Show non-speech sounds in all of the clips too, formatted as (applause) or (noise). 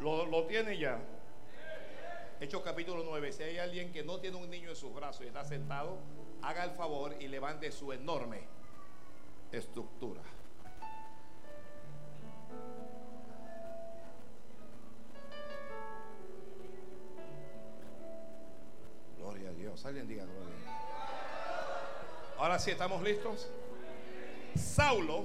¿Lo, lo tiene ya? Hechos capítulo 9. Si hay alguien que no tiene un niño en sus brazos y está sentado, haga el favor y levante su enorme estructura. Gloria a Dios. Alguien diga gloria a Dios. Ahora sí, ¿estamos listos? Saulo,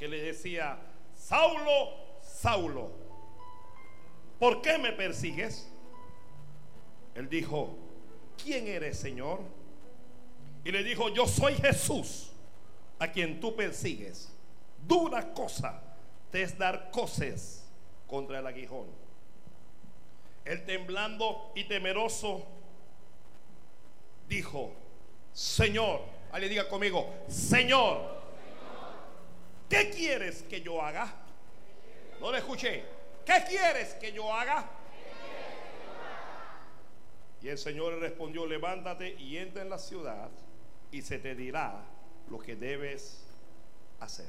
que le decía, Saulo, Saulo, ¿por qué me persigues? Él dijo, ¿quién eres, Señor? Y le dijo, yo soy Jesús, a quien tú persigues. Dura cosa te es dar coces contra el aguijón. Él temblando y temeroso dijo, Señor, alguien diga conmigo, Señor, ¿qué quieres que yo haga? No le escuché. ¿Qué quieres que yo haga? Y el Señor respondió, levántate y entra en la ciudad y se te dirá lo que debes hacer.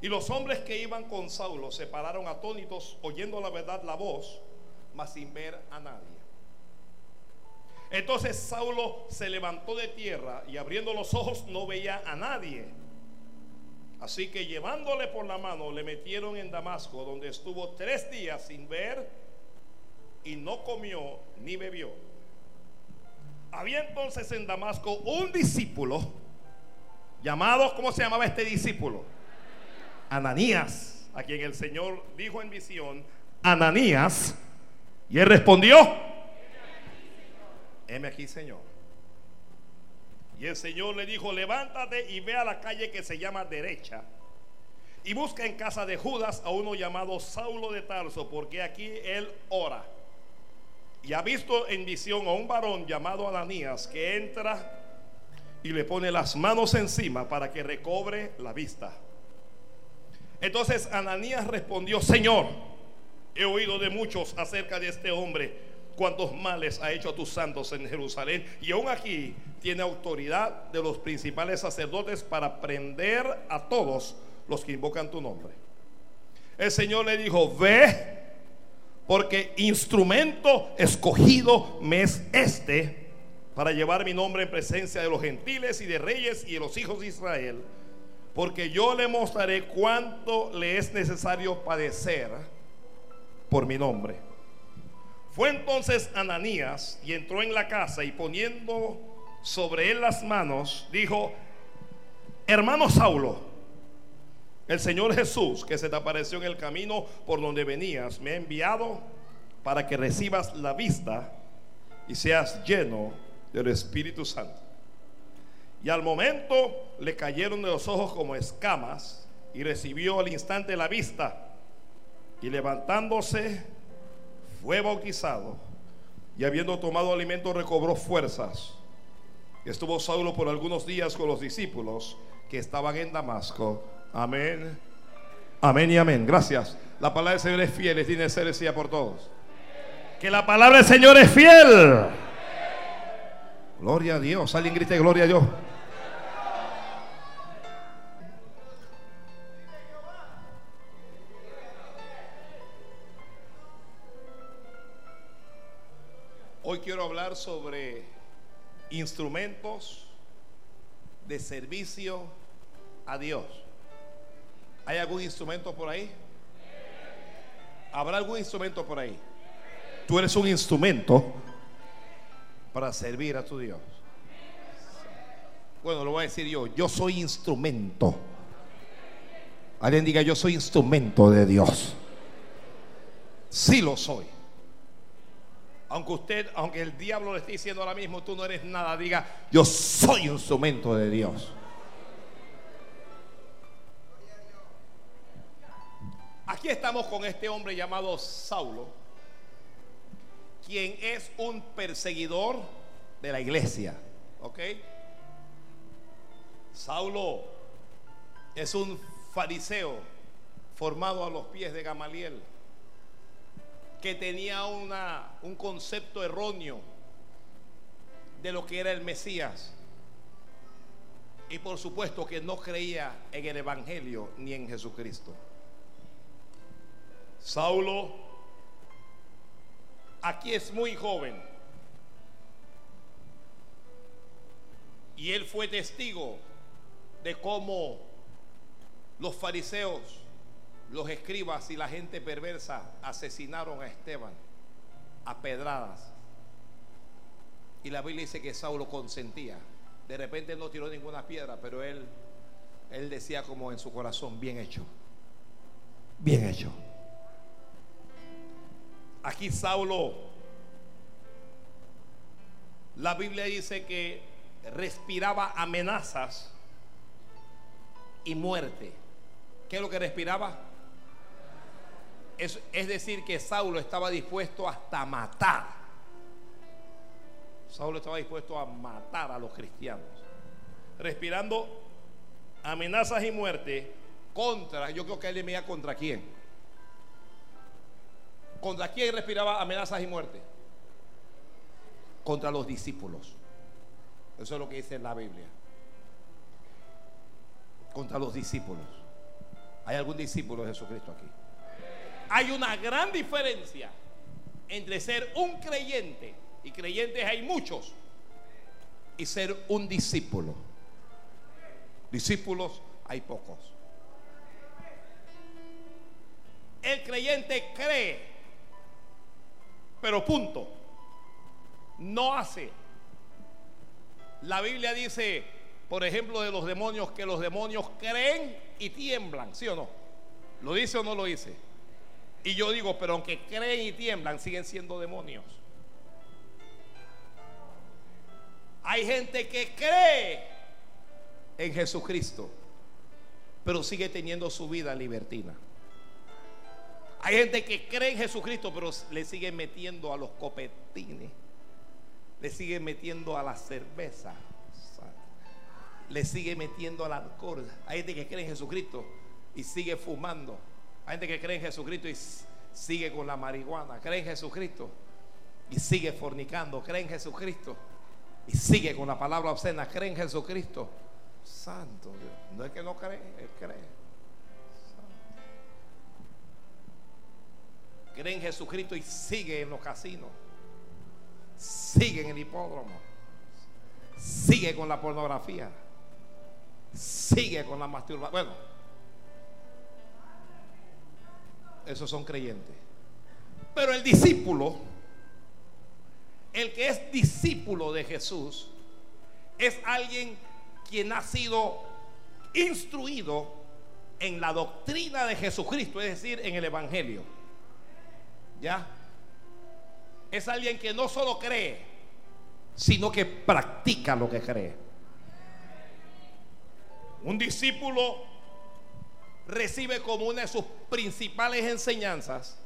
Y los hombres que iban con Saulo se pararon atónitos oyendo la verdad la voz, mas sin ver a nadie. Entonces Saulo se levantó de tierra y abriendo los ojos no veía a nadie. Así que llevándole por la mano le metieron en Damasco, donde estuvo tres días sin ver y no comió ni bebió. Había entonces en Damasco un discípulo llamado, ¿cómo se llamaba este discípulo? Ananías, a quien el Señor dijo en visión, Ananías, y él respondió, heme aquí, Señor. Y el Señor le dijo, levántate y ve a la calle que se llama derecha y busca en casa de Judas a uno llamado Saulo de Tarso, porque aquí él ora. Y ha visto en visión a un varón llamado Ananías que entra y le pone las manos encima para que recobre la vista. Entonces Ananías respondió, Señor, he oído de muchos acerca de este hombre, cuántos males ha hecho a tus santos en Jerusalén. Y aún aquí tiene autoridad de los principales sacerdotes para prender a todos los que invocan tu nombre. El Señor le dijo, ve, porque instrumento escogido me es este para llevar mi nombre en presencia de los gentiles y de reyes y de los hijos de Israel. Porque yo le mostraré cuánto le es necesario padecer por mi nombre. Fue entonces Ananías y entró en la casa y poniendo sobre él las manos, dijo, hermano Saulo, el Señor Jesús que se te apareció en el camino por donde venías, me ha enviado para que recibas la vista y seas lleno del Espíritu Santo. Y al momento le cayeron de los ojos como escamas y recibió al instante la vista. Y levantándose fue bautizado y habiendo tomado alimento recobró fuerzas. Estuvo Saulo por algunos días con los discípulos que estaban en Damasco. Amén. Amén y amén. Gracias. La palabra del Señor es fiel y tiene ser decía por todos. Que la palabra del Señor es fiel. Gloria a Dios. Alguien grite gloria a Dios. Hoy quiero hablar sobre instrumentos de servicio a Dios. ¿Hay algún instrumento por ahí? ¿Habrá algún instrumento por ahí? Tú eres un instrumento para servir a tu Dios. Bueno, lo voy a decir yo. Yo soy instrumento. Alguien diga, yo soy instrumento de Dios. Sí lo soy. Aunque usted, aunque el diablo le esté diciendo ahora mismo, tú no eres nada, diga, yo soy instrumento de Dios. ¿A Aquí estamos con este hombre llamado Saulo, quien es un perseguidor de la iglesia. ¿Ok? Saulo es un fariseo formado a los pies de Gamaliel, que tenía una, un concepto erróneo de lo que era el Mesías. Y por supuesto que no creía en el Evangelio ni en Jesucristo. Saulo aquí es muy joven. Y él fue testigo de cómo los fariseos, los escribas y la gente perversa asesinaron a Esteban a pedradas. Y la Biblia dice que Saulo consentía. De repente no tiró ninguna piedra, pero él, él decía como en su corazón, bien hecho, bien hecho. Aquí Saulo, la Biblia dice que respiraba amenazas y muerte. ¿Qué es lo que respiraba? Es, decir, que Saulo estaba dispuesto hasta matar. Saulo estaba dispuesto a matar a los cristianos. Respirando amenazas y muerte contra, yo creo que él le contra quién ¿Contra quién respiraba amenazas y muerte? Contra los discípulos. Eso es lo que dice la Biblia. Contra los discípulos. ¿Hay algún discípulo de Jesucristo aquí? Hay una gran diferencia entre ser un creyente, y creyentes hay muchos, y ser un discípulo. Discípulos hay pocos. El creyente cree pero punto. No hace. La Biblia dice, por ejemplo, de los demonios, que los demonios creen y tiemblan, ¿sí o no? ¿Lo dice o no lo dice? Y yo digo, pero aunque creen y tiemblan, siguen siendo demonios. Hay gente que cree en Jesucristo, pero sigue teniendo su vida libertina. Hay gente que cree en Jesucristo, pero le sigue metiendo a los copetines, le sigue metiendo a la cerveza, le sigue metiendo al alcohol. Hay gente que cree en Jesucristo y sigue fumando. Hay gente que cree en Jesucristo y sigue con la marihuana. Cree en Jesucristo y sigue fornicando. Cree en Jesucristo y sigue con la palabra obscena. Cree en Jesucristo. Santo Dios. No es que no cree, él cree. cree en Jesucristo y sigue en los casinos, sigue en el hipódromo, sigue con la pornografía, sigue con la masturbación. Bueno, esos son creyentes. Pero el discípulo, el que es discípulo de Jesús, es alguien quien ha sido instruido en la doctrina de Jesucristo, es decir, en el Evangelio. ¿Ya? Es alguien que no solo cree, sino que practica lo que cree. Un discípulo recibe como una de sus principales enseñanzas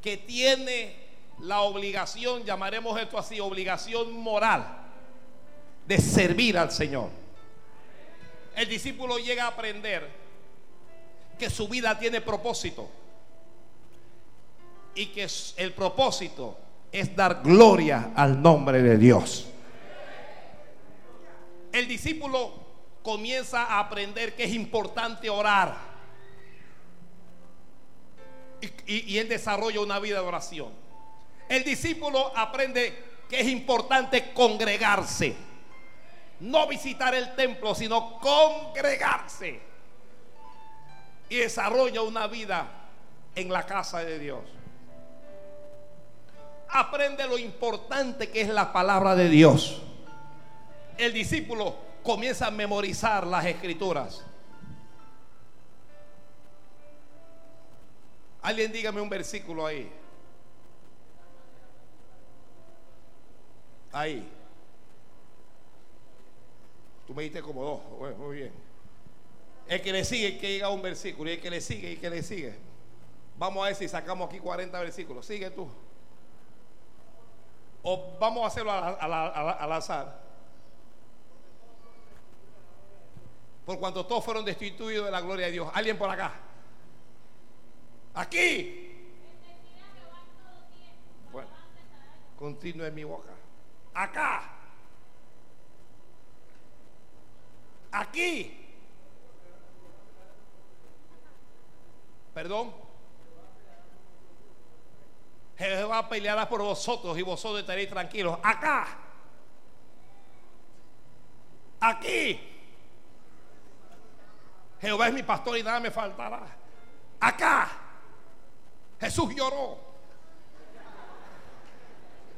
que tiene la obligación, llamaremos esto así, obligación moral de servir al Señor. El discípulo llega a aprender que su vida tiene propósito y que el propósito es dar gloria al nombre de Dios. El discípulo comienza a aprender que es importante orar y, él desarrolla una vida de oración. El discípulo aprende que es importante congregarse, no visitar el templo, sino congregarse y desarrolla una vida en la casa de Dios aprende lo importante que es la palabra de Dios. El discípulo comienza a memorizar las escrituras. Alguien dígame un versículo ahí. Ahí. Tú me diste como dos. Muy bien. El que le sigue, que llega a un versículo. Y el que le sigue, y el que le sigue. Vamos a ver si sacamos aquí 40 versículos. Sigue tú. O vamos a hacerlo al azar. Por cuanto todos fueron destituidos de la gloria de Dios. Alguien por acá. Aquí. Bueno, continúe en mi boca. Acá. Aquí. Perdón. Jehová peleará por vosotros y vosotros estaréis tranquilos. Acá. Aquí. Jehová es mi pastor y nada me faltará. Acá. Jesús lloró.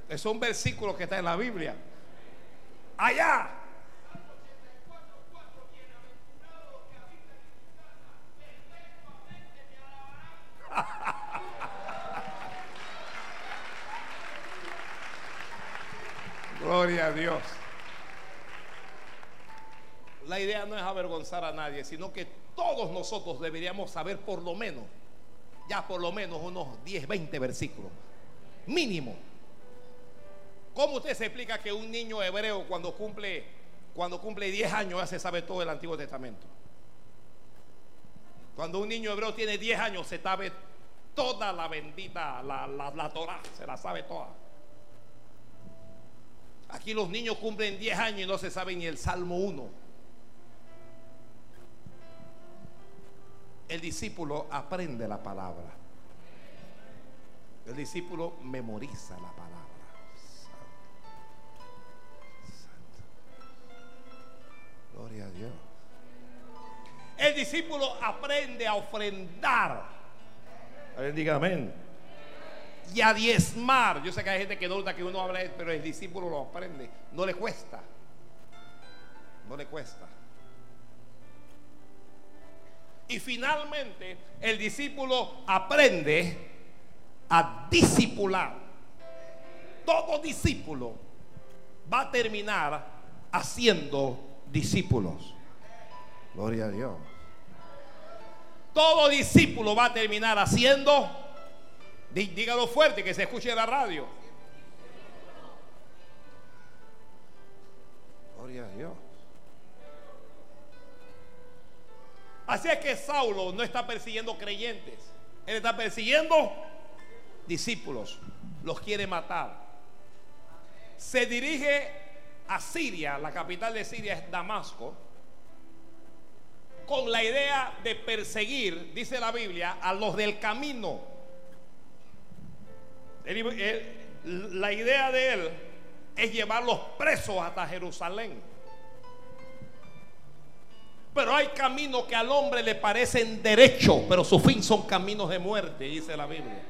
Es un versículo que está en la Biblia. Allá. (laughs) Gloria a Dios. La idea no es avergonzar a nadie, sino que todos nosotros deberíamos saber por lo menos, ya por lo menos unos 10, 20 versículos. Mínimo. ¿Cómo usted se explica que un niño hebreo cuando cumple, cuando cumple 10 años ya se sabe todo el Antiguo Testamento? Cuando un niño hebreo tiene 10 años se sabe toda la bendita, la, la, la Torah, se la sabe toda. Aquí los niños cumplen 10 años y no se sabe ni el Salmo 1. El discípulo aprende la palabra. El discípulo memoriza la palabra. Gloria a Dios. El discípulo aprende a ofrendar. Alguien diga amén. Y a diezmar. Yo sé que hay gente que duda que uno habla, pero el discípulo lo aprende. No le cuesta. No le cuesta. Y finalmente el discípulo aprende a discipular. Todo discípulo va a terminar haciendo discípulos. Gloria a Dios. Todo discípulo va a terminar haciendo, dígalo fuerte, que se escuche en la radio. Gloria a Dios. Así es que Saulo no está persiguiendo creyentes, él está persiguiendo discípulos, los quiere matar. Se dirige a Siria, la capital de Siria es Damasco, con la idea de perseguir, dice la Biblia, a los del camino. la idea de él es llevarlos presos hasta Jerusalén. Pero hay caminos que al hombre le parecen derechos, pero su fin son caminos de muerte, dice la Biblia.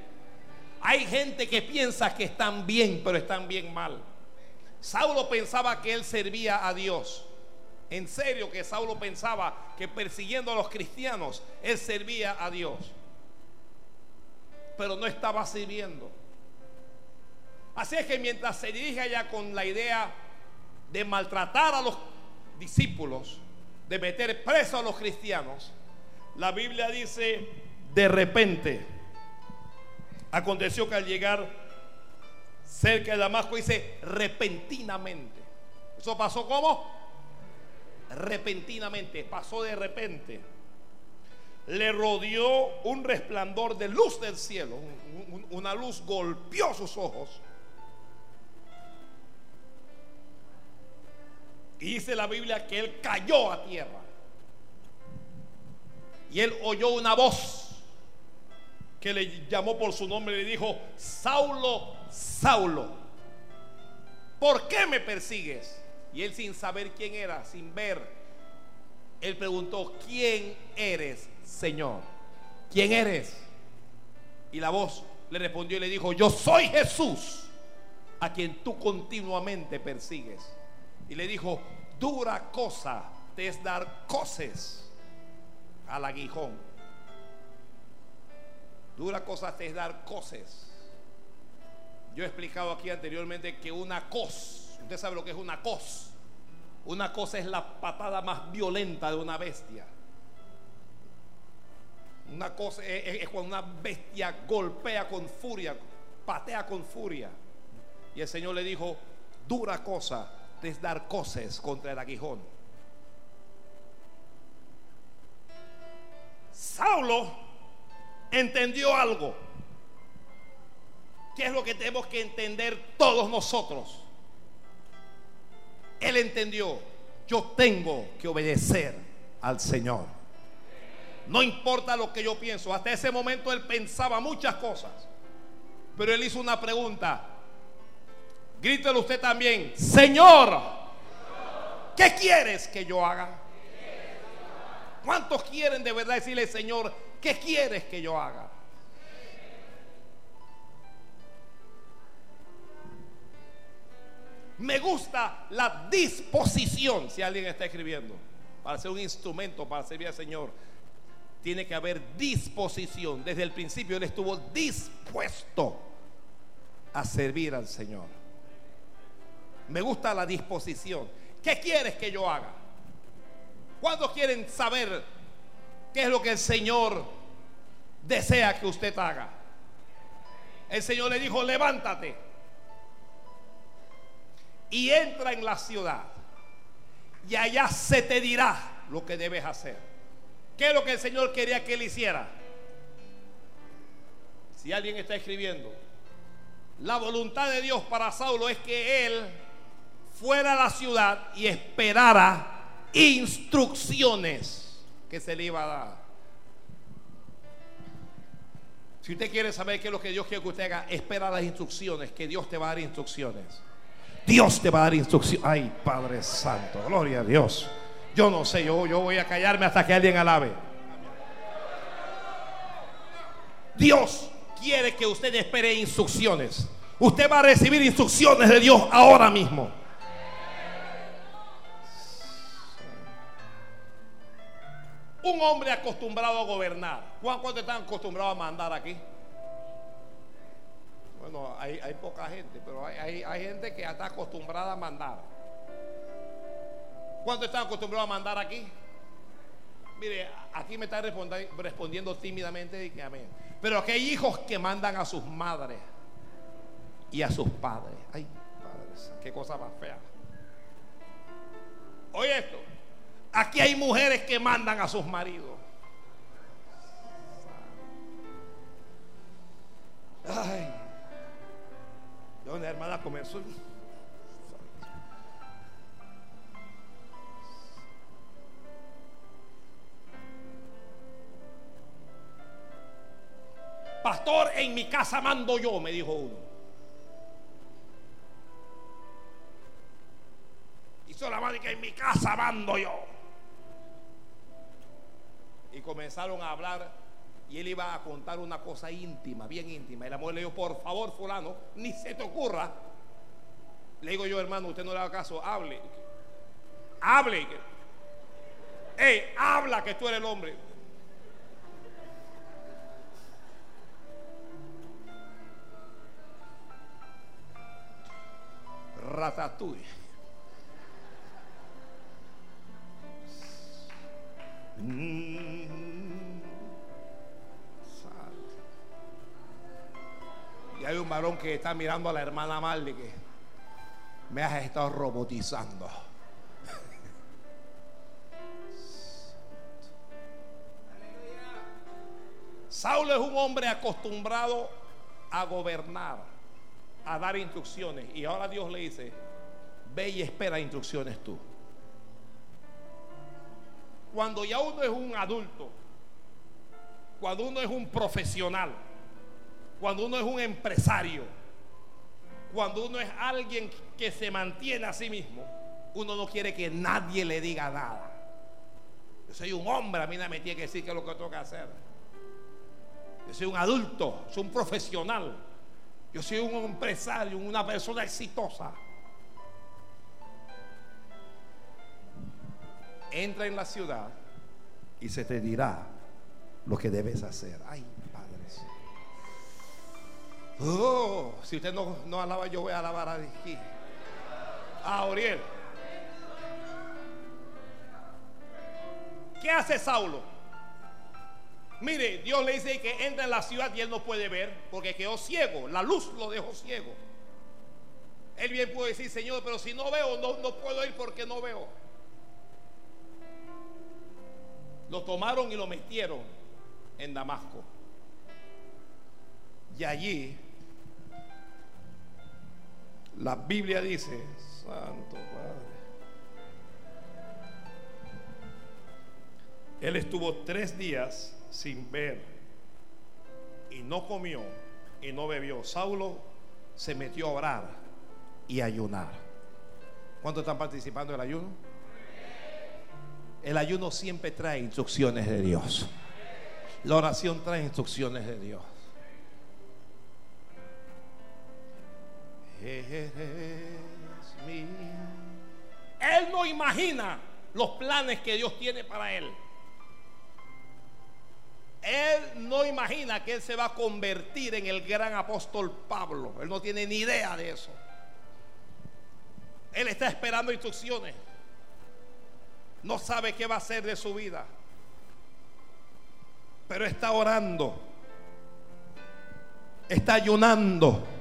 Hay gente que piensa que están bien, pero están bien mal. Saulo pensaba que él servía a Dios. En serio que Saulo pensaba que persiguiendo a los cristianos, él servía a Dios. Pero no estaba sirviendo. Así es que mientras se dirige allá con la idea de maltratar a los discípulos, de meter preso a los cristianos, la Biblia dice, de repente, aconteció que al llegar cerca de Damasco, dice, repentinamente. ¿Eso pasó como? Repentinamente, pasó de repente. Le rodeó un resplandor de luz del cielo, una luz golpeó sus ojos Y dice la Biblia que él cayó a tierra. Y él oyó una voz que le llamó por su nombre y le dijo, Saulo, Saulo, ¿por qué me persigues? Y él sin saber quién era, sin ver, él preguntó, ¿quién eres, Señor? ¿Quién eres? Y la voz le respondió y le dijo, yo soy Jesús, a quien tú continuamente persigues. Y le dijo, dura cosa te es dar coces al aguijón. Dura cosa te es dar coces. Yo he explicado aquí anteriormente que una cos, usted sabe lo que es una cos. Una cosa es la patada más violenta de una bestia. Una cosa es, es cuando una bestia golpea con furia, patea con furia. Y el Señor le dijo, dura cosa es dar coces contra el aguijón. Saulo entendió algo. ¿Qué es lo que tenemos que entender todos nosotros? Él entendió, yo tengo que obedecer al Señor. No importa lo que yo pienso. Hasta ese momento él pensaba muchas cosas. Pero él hizo una pregunta. Grítelo usted también. Señor, ¿qué quieres que yo haga? ¿Cuántos quieren de verdad decirle, Señor, qué quieres que yo haga? Me gusta la disposición, si alguien está escribiendo, para ser un instrumento, para servir al Señor. Tiene que haber disposición. Desde el principio Él estuvo dispuesto a servir al Señor. Me gusta la disposición. ¿Qué quieres que yo haga? ¿Cuántos quieren saber qué es lo que el Señor desea que usted haga? El Señor le dijo, levántate y entra en la ciudad y allá se te dirá lo que debes hacer. ¿Qué es lo que el Señor quería que él hiciera? Si alguien está escribiendo, la voluntad de Dios para Saulo es que él fuera a la ciudad y esperara instrucciones que se le iba a dar. Si usted quiere saber qué es lo que Dios quiere que usted haga, espera las instrucciones, que Dios te va a dar instrucciones. Dios te va a dar instrucciones. Ay, Padre Santo, gloria a Dios. Yo no sé, yo, yo voy a callarme hasta que alguien alabe. Dios quiere que usted espere instrucciones. Usted va a recibir instrucciones de Dios ahora mismo. Un hombre acostumbrado a gobernar. ¿Cuántos están acostumbrados a mandar aquí? Bueno, hay, poca gente, pero hay, gente que está acostumbrada a mandar. ¿Cuántos están acostumbrados a mandar aquí? Mire, aquí me está respondiendo, tímidamente y que amén. Pero que hay hijos que mandan a sus madres y a sus padres. Ay, padres, qué cosa más fea. Oye esto. Aquí hay mujeres que mandan a sus maridos. Ay. ¿Dónde hermana comenzó? Pastor, en mi casa mando yo, me dijo uno. Hizo la madre que en mi casa mando yo y comenzaron a hablar y él iba a contar una cosa íntima, bien íntima. Y la mujer le dijo, por favor, fulano, ni se te ocurra. Le digo yo, hermano, usted no le haga caso, hable. Hable. Hey, habla que tú eres el hombre. Ratatouille. Hay un varón que está mirando a la hermana Marley que me has estado robotizando. (laughs) Saulo es un hombre acostumbrado a gobernar, a dar instrucciones. Y ahora Dios le dice, ve y espera instrucciones tú cuando ya uno es un adulto, cuando uno es un profesional, cuando uno es un empresario, cuando uno es alguien que se mantiene a sí mismo, uno no quiere que nadie le diga nada. Yo soy un hombre, a mí no me tiene que decir qué es lo que tengo que hacer. Yo soy un adulto, soy un profesional. Yo soy un empresario, una persona exitosa. entra en la ciudad y se te dirá lo que debes hacer. Ay. Oh, si usted no, no alaba, yo voy a alabar aquí. A Oriel. ¿Qué hace Saulo? Mire, Dios le dice que entra en la ciudad y él no puede ver porque quedó ciego. La luz lo dejó ciego. Él bien puede decir, Señor, pero si no veo, no, no puedo ir porque no veo. Lo tomaron y lo metieron en Damasco. Y allí la Biblia dice, Santo Padre, él estuvo tres días sin ver y no comió y no bebió. Saulo se metió a orar y ayunar. ¿Cuántos están participando del ayuno? El ayuno siempre trae instrucciones de Dios. La oración trae instrucciones de Dios. Él no imagina los planes que Dios tiene para él. Él no imagina que él se va a convertir en el gran apóstol Pablo. Él no tiene ni idea de eso. Él está esperando instrucciones. No sabe qué va a hacer de su vida. Pero está orando. Está ayunando.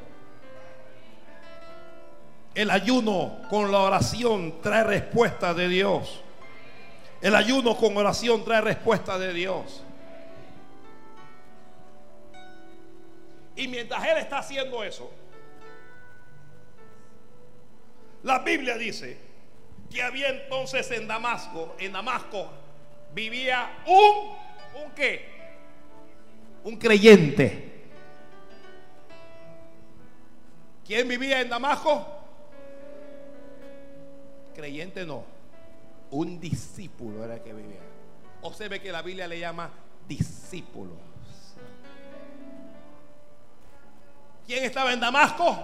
El ayuno con la oración trae respuesta de Dios. El ayuno con oración trae respuesta de Dios. Y mientras él está haciendo eso, la Biblia dice que había entonces en Damasco, en Damasco vivía un, ¿un qué? Un creyente. ¿Quién vivía en Damasco? Creyente no, un discípulo era el que vivía. O se ve que la Biblia le llama discípulos. ¿Quién estaba en Damasco?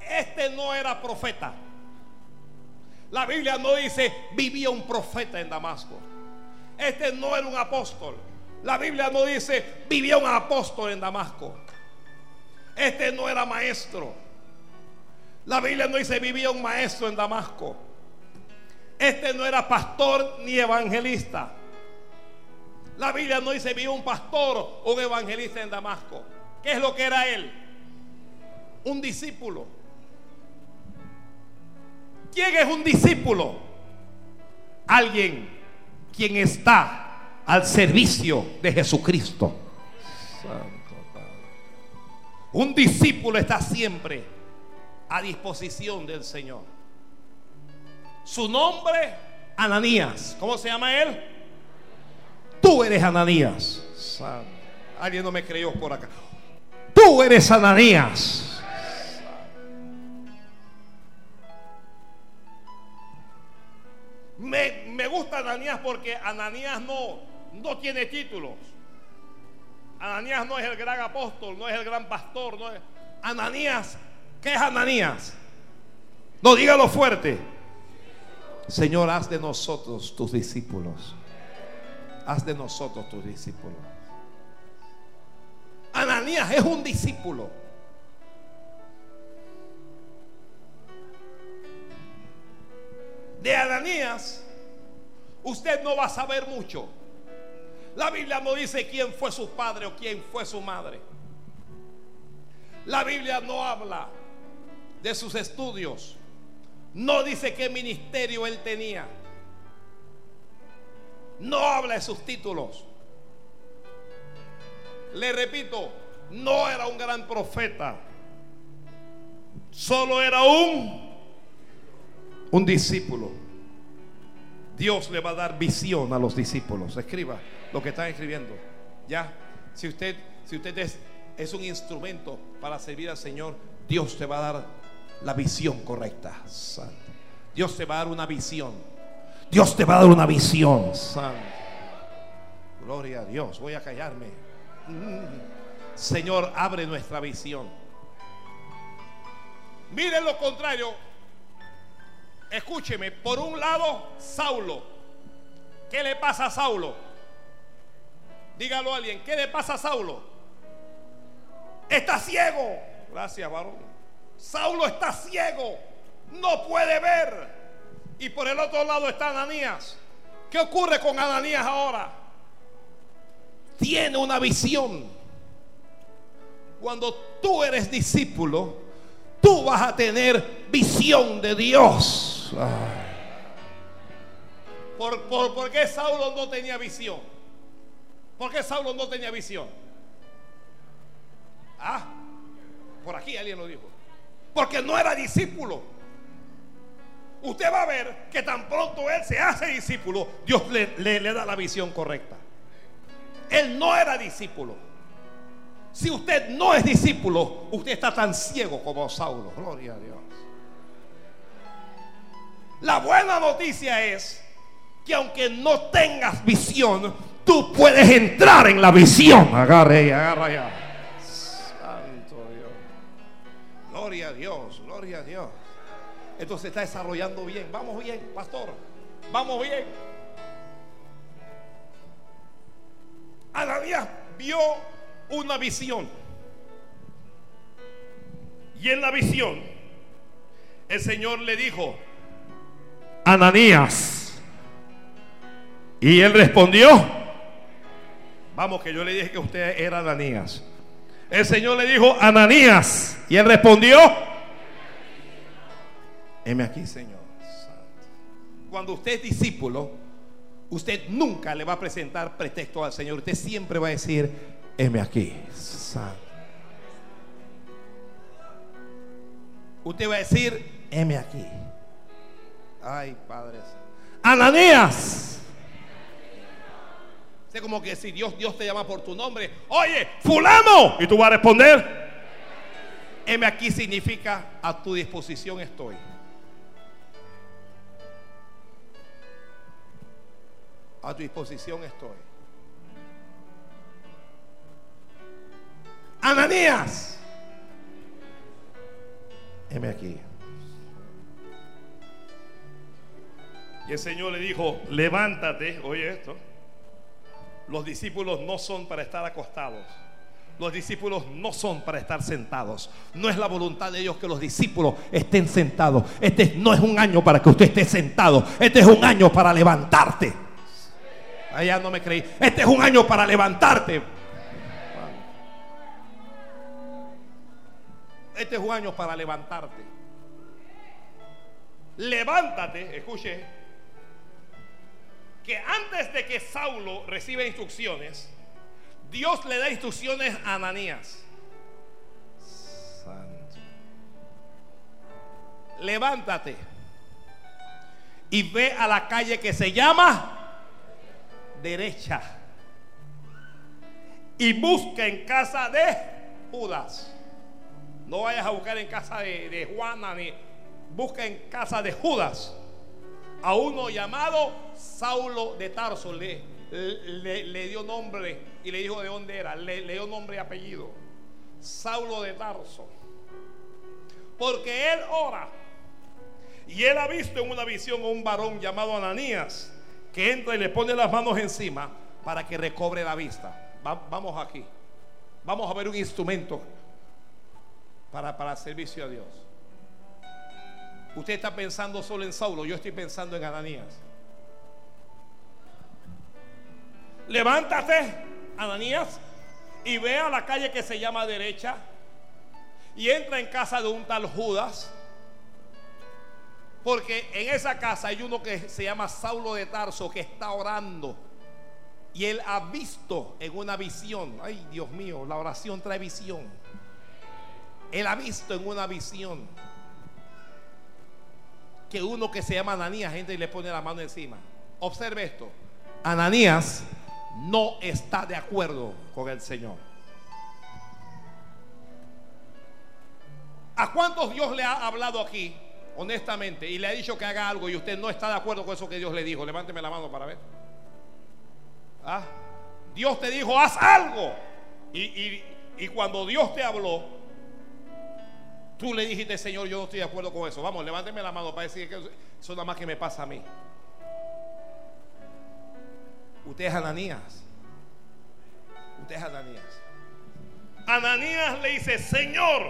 Este no era profeta. La Biblia no dice vivía un profeta en Damasco. Este no era un apóstol. La Biblia no dice vivía un apóstol en Damasco. Este no era maestro. La Biblia no dice vivía un maestro en Damasco. Este no era pastor ni evangelista. La Biblia no dice vivía un pastor o un evangelista en Damasco. ¿Qué es lo que era él? Un discípulo. ¿Quién es un discípulo? Alguien quien está al servicio de Jesucristo. Un discípulo está siempre a disposición del Señor. Su nombre, Ananías. ¿Cómo se llama él? Tú eres Ananías. Alguien no me creyó por acá. Tú eres Ananías. Me, me, gusta Ananías porque Ananías no, no tiene títulos. Ananías no es el gran apóstol, no es el gran pastor. No es... Ananías ¿Qué es Ananías? No, dígalo fuerte. Señor, haz de nosotros tus discípulos. Haz de nosotros tus discípulos. Ananías es un discípulo. De Ananías, usted no va a saber mucho. La Biblia no dice quién fue su padre o quién fue su madre. La Biblia no habla de sus estudios. No dice qué ministerio él tenía. No habla de sus títulos. Le repito, no era un gran profeta. Solo era un un discípulo. Dios le va a dar visión a los discípulos. Escriba lo que están escribiendo. Ya, si usted si usted es, es un instrumento para servir al Señor, Dios te va a dar la visión correcta. Dios te va a dar una visión. Dios te va a dar una visión. Gloria a Dios. Voy a callarme. Mm. Señor, abre nuestra visión. Miren lo contrario. Escúcheme. Por un lado, Saulo. ¿Qué le pasa a Saulo? Dígalo a alguien. ¿Qué le pasa a Saulo? Está ciego. Gracias, varón. Saulo está ciego, no puede ver. Y por el otro lado está Ananías. ¿Qué ocurre con Ananías ahora? tiene una visión. Cuando tú eres discípulo, tú vas a tener visión de Dios. ¿Por, por, qué Saulo no tenía visión? ¿Por qué Saulo no tenía visión? Ah, por aquí alguien lo dijo. Porque no era discípulo. Usted va a ver que tan pronto él se hace discípulo, Dios le, le da la visión correcta. Él no era discípulo. Si usted no es discípulo, usted está tan ciego como Saulo. Gloria a Dios. La buena noticia es que aunque no tengas visión, tú puedes entrar en la visión. Agarre y agarra ya. Gloria a Dios, gloria a Dios. Esto se está desarrollando bien. Vamos bien, pastor. Vamos bien. Ananías vio una visión. Y en la visión, el Señor le dijo, Ananías. Y él respondió, vamos que yo le dije que usted era Ananías. El Señor le dijo, Ananías. Y él respondió, heme aquí, Señor. Cuando usted es discípulo, usted nunca le va a presentar pretexto al Señor. Usted siempre va a decir, heme aquí. Usted va a decir, heme aquí. Ay, Padre. Ananías. Sé como que si Dios, Dios te llama por tu nombre, oye, fulano, y tú vas a responder, heme aquí significa a tu disposición estoy. A tu disposición estoy. Ananías, heme aquí. Y el Señor le dijo, levántate, oye esto, los discípulos no son para estar acostados. Los discípulos no son para estar sentados. No es la voluntad de Dios que los discípulos estén sentados. Este no es un año para que usted esté sentado. Este es un año para levantarte. Allá no me creí. Este es un año para levantarte. Este es un año para levantarte. Levántate, escuche, que antes de que Saulo reciba instrucciones, Dios le da instrucciones a Ananías. Santo. Levántate y ve a la calle que se llama derecha y busca en casa de Judas. No vayas a buscar en casa de, de Juana ni busca en casa de Judas a uno llamado Saulo de Tarso. Le, le, dio nombre y le dijo de dónde era. Le, dio nombre y apellido. Saulo de Tarso. Porque él ora. Y él ha visto en una visión a un varón llamado Ananías que entra y le pone las manos encima para que recobre la vista. vamos aquí. Vamos a ver un instrumento para, para servicio a Dios. Usted está pensando solo en Saulo, yo estoy pensando en Ananías. Levántate, Ananías, y ve a la calle que se llama derecha y entra en casa de un tal Judas. Porque en esa casa hay uno que se llama Saulo de Tarso que está orando. Y él ha visto en una visión. Ay, Dios mío, la oración trae visión. Él ha visto en una visión que uno que se llama Ananías gente y le pone la mano encima. Observe esto. Ananías no está de acuerdo con el Señor. ¿A cuántos Dios le ha hablado aquí, honestamente, y le ha dicho que haga algo y usted no está de acuerdo con eso que Dios le dijo? Levánteme la mano para ver. ¿Ah? Dios te dijo, haz algo. Y, y cuando Dios te habló, Tú le dijiste, Señor, yo no estoy de acuerdo con eso. Vamos, levánteme la mano para decir que eso nada más que me pasa a mí. Usted es Ananías. Usted es Ananías. Ananías le dice, Señor,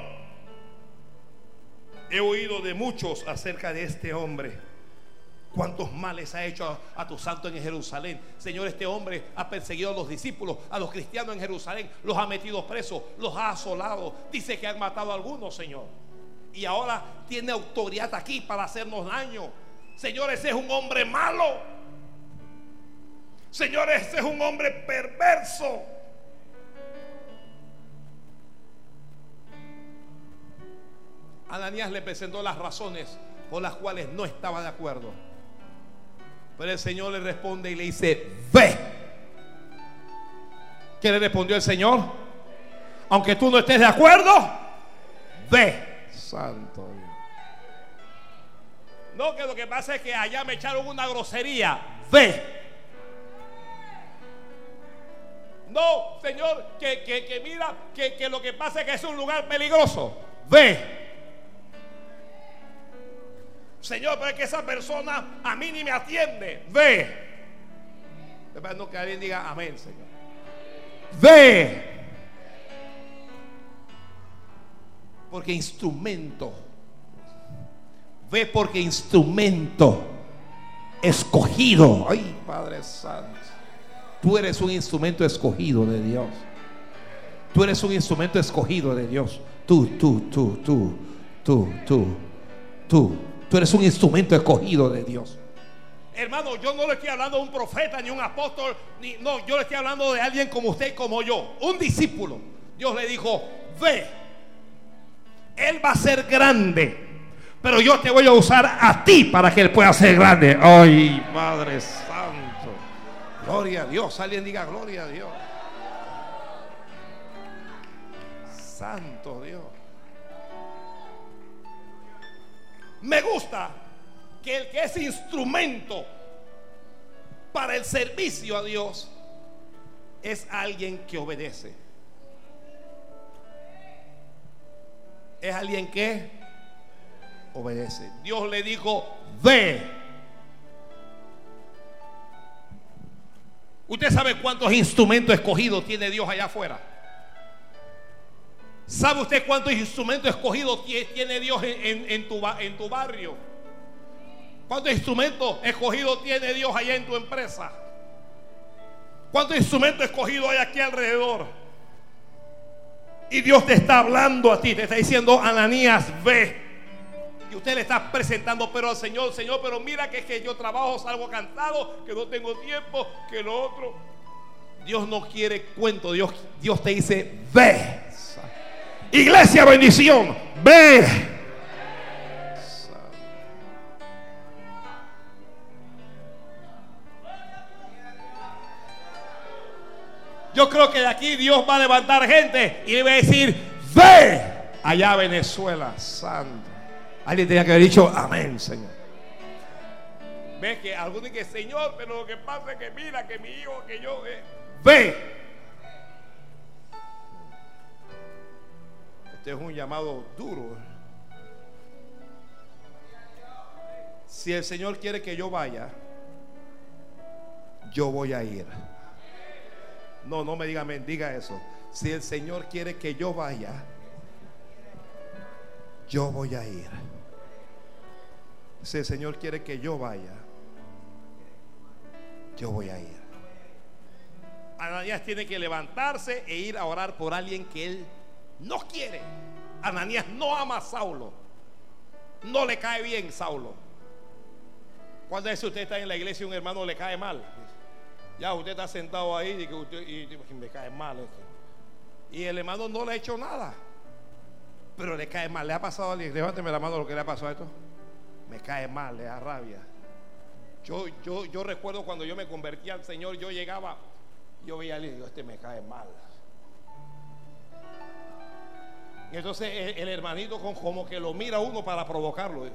he oído de muchos acerca de este hombre ¿Cuántos males ha hecho a, tu santo en Jerusalén? Señor, este hombre ha perseguido a los discípulos, a los cristianos en Jerusalén, los ha metido presos, los ha asolado. Dice que han matado a algunos, Señor. Y ahora tiene autoridad aquí para hacernos daño. Señor, ese es un hombre malo. Señor, ese es un hombre perverso. Ananías le presentó las razones por las cuales no estaba de acuerdo. Pero el Señor le responde y le dice, ve. ¿Qué le respondió el Señor? Aunque tú no estés de acuerdo, ve. Santo Dios. No, que lo que pasa es que allá me echaron una grosería. Ve. No, Señor, que, mira que, que lo que pasa es que es un lugar peligroso. Ve. Señor, pero es que esa persona a mí ni me atiende. Ve. No que alguien diga amén, Señor. Ve. Porque instrumento. Ve porque instrumento escogido. Ay, Padre Santo. Tú eres un instrumento escogido de Dios. Tú eres un instrumento escogido de Dios. Tú, tú, tú, tú, tú, tú, tú. Tú eres un instrumento escogido de Dios. Hermano, yo no le estoy hablando a un profeta ni un apóstol, ni no, yo le estoy hablando de alguien como usted y como yo, un discípulo. Dios le dijo, ve, él va a ser grande, pero yo te voy a usar a ti para que él pueda ser grande. Ay, Padre Santo, gloria a Dios. Alguien diga gloria a Dios. Santo Dios. Me gusta que el que es instrumento para el servicio a Dios es alguien que obedece. Es alguien que obedece. Dios le dijo, ve. Usted sabe cuántos instrumentos escogidos tiene Dios allá afuera. ¿Sabe usted cuántos instrumentos escogidos tiene Dios en, tu, barrio? ¿Cuántos instrumentos escogidos tiene Dios allá en tu empresa? ¿Cuántos instrumentos escogidos hay aquí alrededor? Y Dios te está hablando a ti, te está diciendo, Ananías, ve. Y usted le está presentando, pero al Señor, Señor, pero mira que es que yo trabajo, salgo cansado, que no tengo tiempo, que lo otro. Dios no quiere cuento, Dios, Dios te dice, ve. Iglesia, bendición. Ve. Yo creo que de aquí Dios va a levantar gente y le va a decir, ve allá Venezuela, santo. Alguien tenía que haber dicho, amén, Señor. Ve que algunos que Señor, pero lo que pasa es que mira que mi hijo, que yo, eh, ve. Este es un llamado duro. Si el Señor quiere que yo vaya, yo voy a ir. No, no me diga diga eso. Si el Señor quiere que yo vaya, yo voy a ir. Si el Señor quiere que yo vaya, yo voy a ir. Ananías tiene que levantarse e ir a orar por alguien que él no quiere. Ananías no ama a Saulo. No le cae bien Saulo. Cuando es usted está en la iglesia y un hermano le cae mal? Ya usted está sentado ahí y, que usted, y, me cae mal. Y el hermano no le ha hecho nada. Pero le cae mal. ¿Le ha pasado a alguien? Levánteme la mano lo que le ha pasado a esto. Me cae mal, le da rabia. Yo, yo, yo recuerdo cuando yo me convertí al Señor, yo llegaba, yo veía a alguien y digo, este me cae mal. Entonces el, hermanito como que lo mira uno para provocarlo.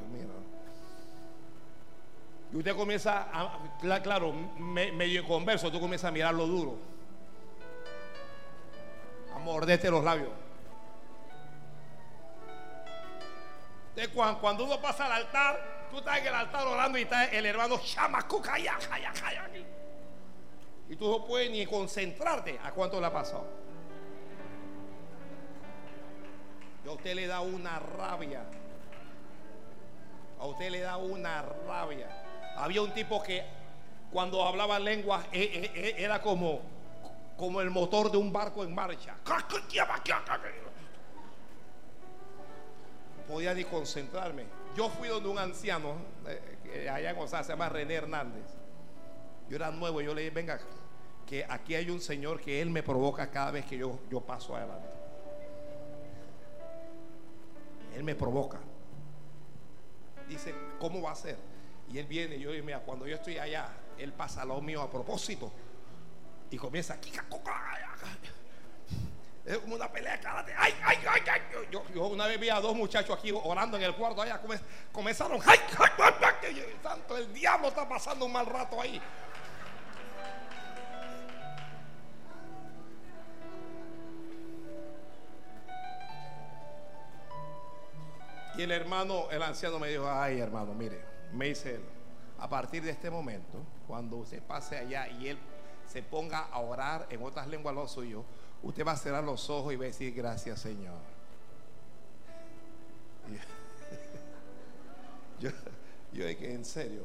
Y usted comienza a, claro, medio converso, tú comienzas a mirarlo duro. A morderte los labios. Entonces, cuando, uno pasa al altar, tú estás en el altar orando y está el hermano Y tú no puedes ni concentrarte a cuánto le ha pasado. A usted le da una rabia. A usted le da una rabia. Había un tipo que cuando hablaba lenguas e- e- e- era como, como el motor de un barco en marcha. Podía ni concentrarme. Yo fui donde un anciano, eh, allá en se llama René Hernández. Yo era nuevo, yo le dije, venga, que aquí hay un señor que él me provoca cada vez que yo, yo paso adelante. Él me provoca. Dice, ¿cómo va a ser? Y él viene y yo digo, mira, cuando yo estoy allá, él pasa lado mío a propósito. Y comienza, es como una pelea karate. Ay, ay, ay, ay. Yo, yo una vez vi a dos muchachos aquí orando en el cuarto allá. come- Comenzaron, ay, ay, ay, ay, santo, el diablo está pasando un mal rato ahí. Y el hermano, el anciano me dijo, ay hermano, mire, me dice él, a partir de este momento, cuando usted pase allá y él se ponga a orar en otras lenguas lo suyo, usted va a cerrar los ojos y va a decir, gracias Señor. (laughs) Yo, yo dije, en serio.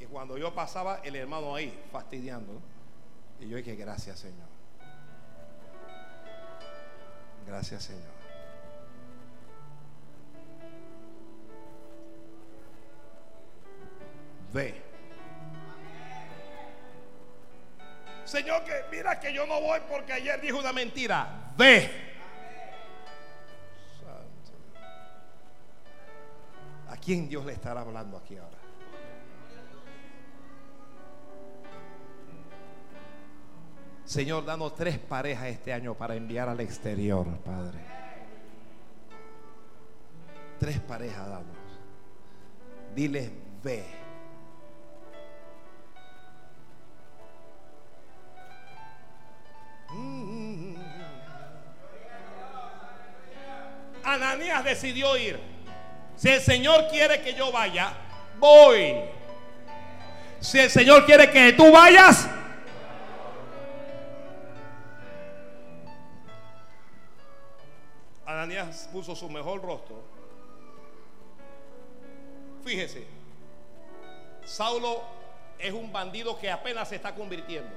Y cuando yo pasaba, el hermano ahí, fastidiando, y yo dije, gracias Señor. Gracias, Señor. Ve. Señor, que mira que yo no voy porque ayer dijo una mentira. Ve. Santo. ¿A quién Dios le estará hablando aquí ahora? Señor, danos tres parejas este año para enviar al exterior, Padre. Tres parejas danos. Diles, ve. Mm. Ananías decidió ir. Si el Señor quiere que yo vaya, voy. Si el Señor quiere que tú vayas, Puso su mejor rostro. Fíjese, Saulo es un bandido que apenas se está convirtiendo.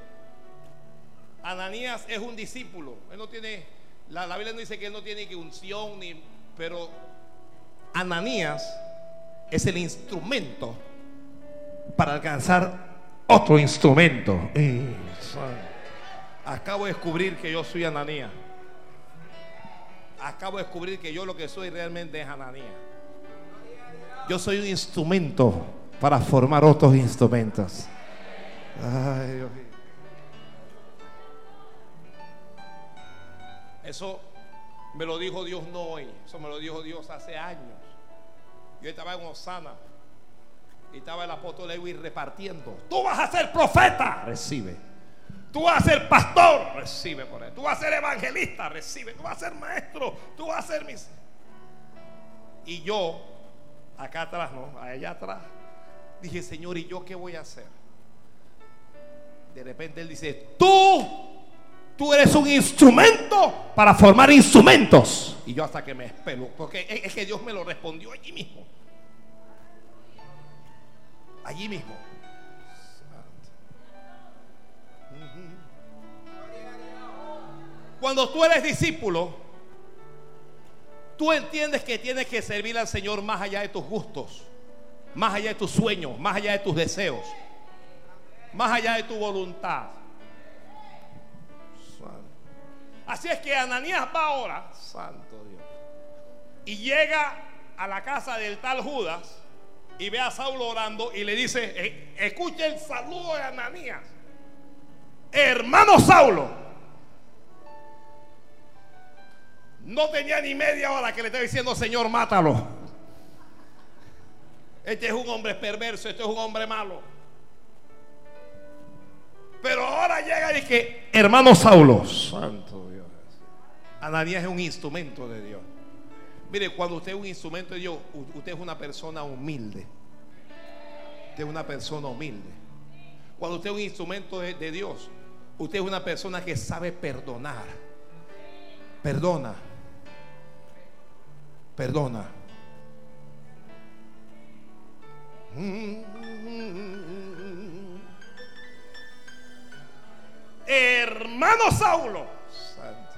Ananías es un discípulo. Él no tiene, la, la Biblia no dice que él no tiene que unción, ni, pero Ananías es el instrumento para alcanzar otro instrumento. Eh, Acabo de descubrir que yo soy Ananías acabo de descubrir que yo lo que soy realmente es Ananías. Yo soy un instrumento para formar otros instrumentos. Ay, Dios mío. Eso me lo dijo Dios no hoy, eso me lo dijo Dios hace años. Yo estaba en Osana y estaba el apóstol Lewis repartiendo. Tú vas a ser profeta, recibe. Tú vas a ser pastor, recibe por él. Tú vas a ser evangelista, recibe. Tú vas a ser maestro, tú vas a ser mis. Y yo, acá atrás, no, allá atrás, dije, Señor, ¿y yo qué voy a hacer? De repente él dice, tú, tú eres un instrumento para formar instrumentos. Y yo hasta que me espero, porque es que Dios me lo respondió allí mismo. Allí mismo. Cuando tú eres discípulo, tú entiendes que tienes que servir al Señor más allá de tus gustos, más allá de tus sueños, más allá de tus deseos, más allá de tu voluntad. Así es que Ananías va ahora, santo Dios, y llega a la casa del tal Judas y ve a Saulo orando y le dice, "Eh, escuche el saludo de Ananías, hermano Saulo. No tenía ni media hora que le estaba diciendo, Señor, mátalo. Este es un hombre perverso, este es un hombre malo. Pero ahora llega y dice, hermano Saulo, santo Dios. Ananías es un instrumento de Dios. Mire, cuando usted es un instrumento de Dios, usted es una persona humilde. Usted es una persona humilde. Cuando usted es un instrumento de, de Dios, usted es una persona que sabe perdonar. Perdona perdona. Hermano Saulo. Santo.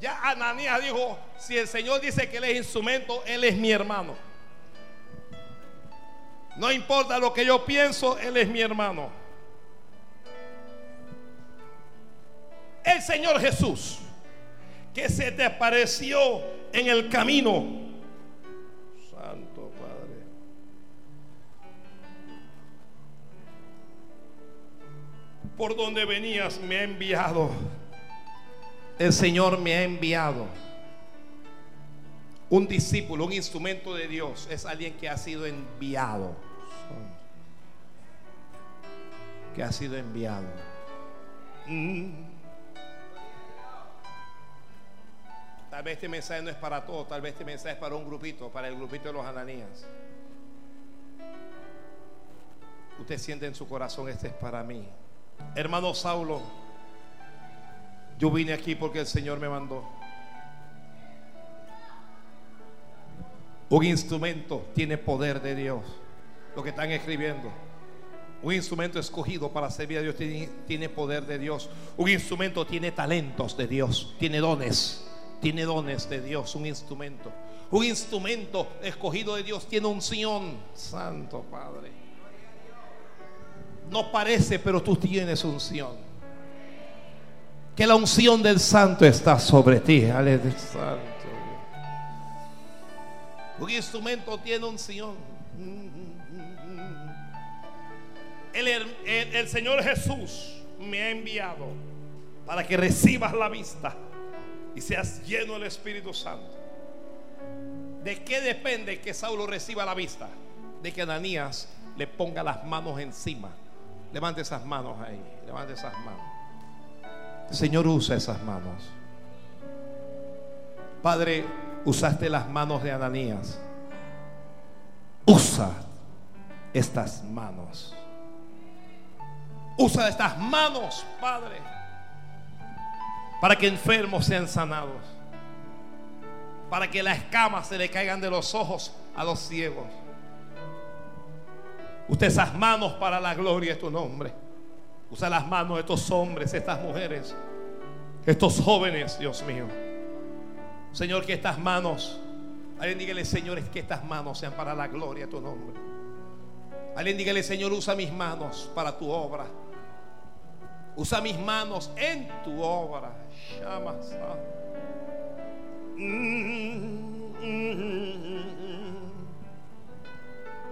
Ya Ananías dijo, si el Señor dice que Él es instrumento, Él es mi hermano. No importa lo que yo pienso, Él es mi hermano. El Señor Jesús que se te apareció en el camino. Santo Padre. Por donde venías me ha enviado el Señor me ha enviado. Un discípulo, un instrumento de Dios, es alguien que ha sido enviado. Que ha sido enviado. Mm. Tal vez este mensaje no es para todos, tal vez este mensaje es para un grupito, para el grupito de los ananías. Usted siente en su corazón, este es para mí. Hermano Saulo, yo vine aquí porque el Señor me mandó. Un instrumento tiene poder de Dios. Lo que están escribiendo. Un instrumento escogido para servir a Dios tiene, tiene, poder de Dios. Un instrumento tiene talentos de Dios. Tiene dones. Tiene dones de Dios. Un instrumento. Un instrumento escogido de Dios tiene unción. Santo Padre. No parece, pero tú tienes unción que la unción del santo está sobre ti. Aleluya. Un instrumento tiene unción. El, Señor Jesús me ha enviado para que recibas la vista y seas lleno del Espíritu Santo. ¿De qué depende que Saulo reciba la vista? De que Ananías le ponga las manos encima. Levante esas manos ahí. Levante esas manos. Señor, usa esas manos. Padre, usaste las manos de Ananías. Usa estas manos. Usa estas manos, Padre, para que enfermos sean sanados. Para que las escamas se le caigan de los ojos a los ciegos. Usa esas manos para la gloria de tu nombre. Usa las manos de estos hombres, estas mujeres, estos jóvenes, Dios mío. Señor, que estas manos, alguien dígale, Señor, que estas manos sean para la gloria de tu nombre. Alguien dígale, Señor, usa mis manos para tu obra. Usa mis manos en tu obra.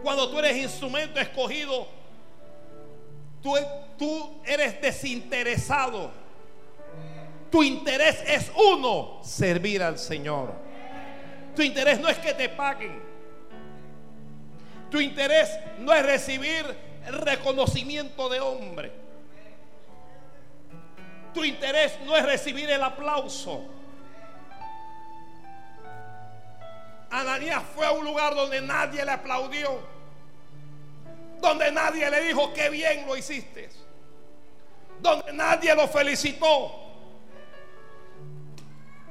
Cuando tú eres instrumento escogido Tú, eres desinteresado. Tu interés es uno, servir al Señor. Tu interés no es que te paguen. Tu interés no es recibir reconocimiento de hombre. Tu interés no es recibir el aplauso. Ananías fue a un lugar donde nadie le aplaudió donde nadie le dijo que bien lo hiciste, donde nadie lo felicitó,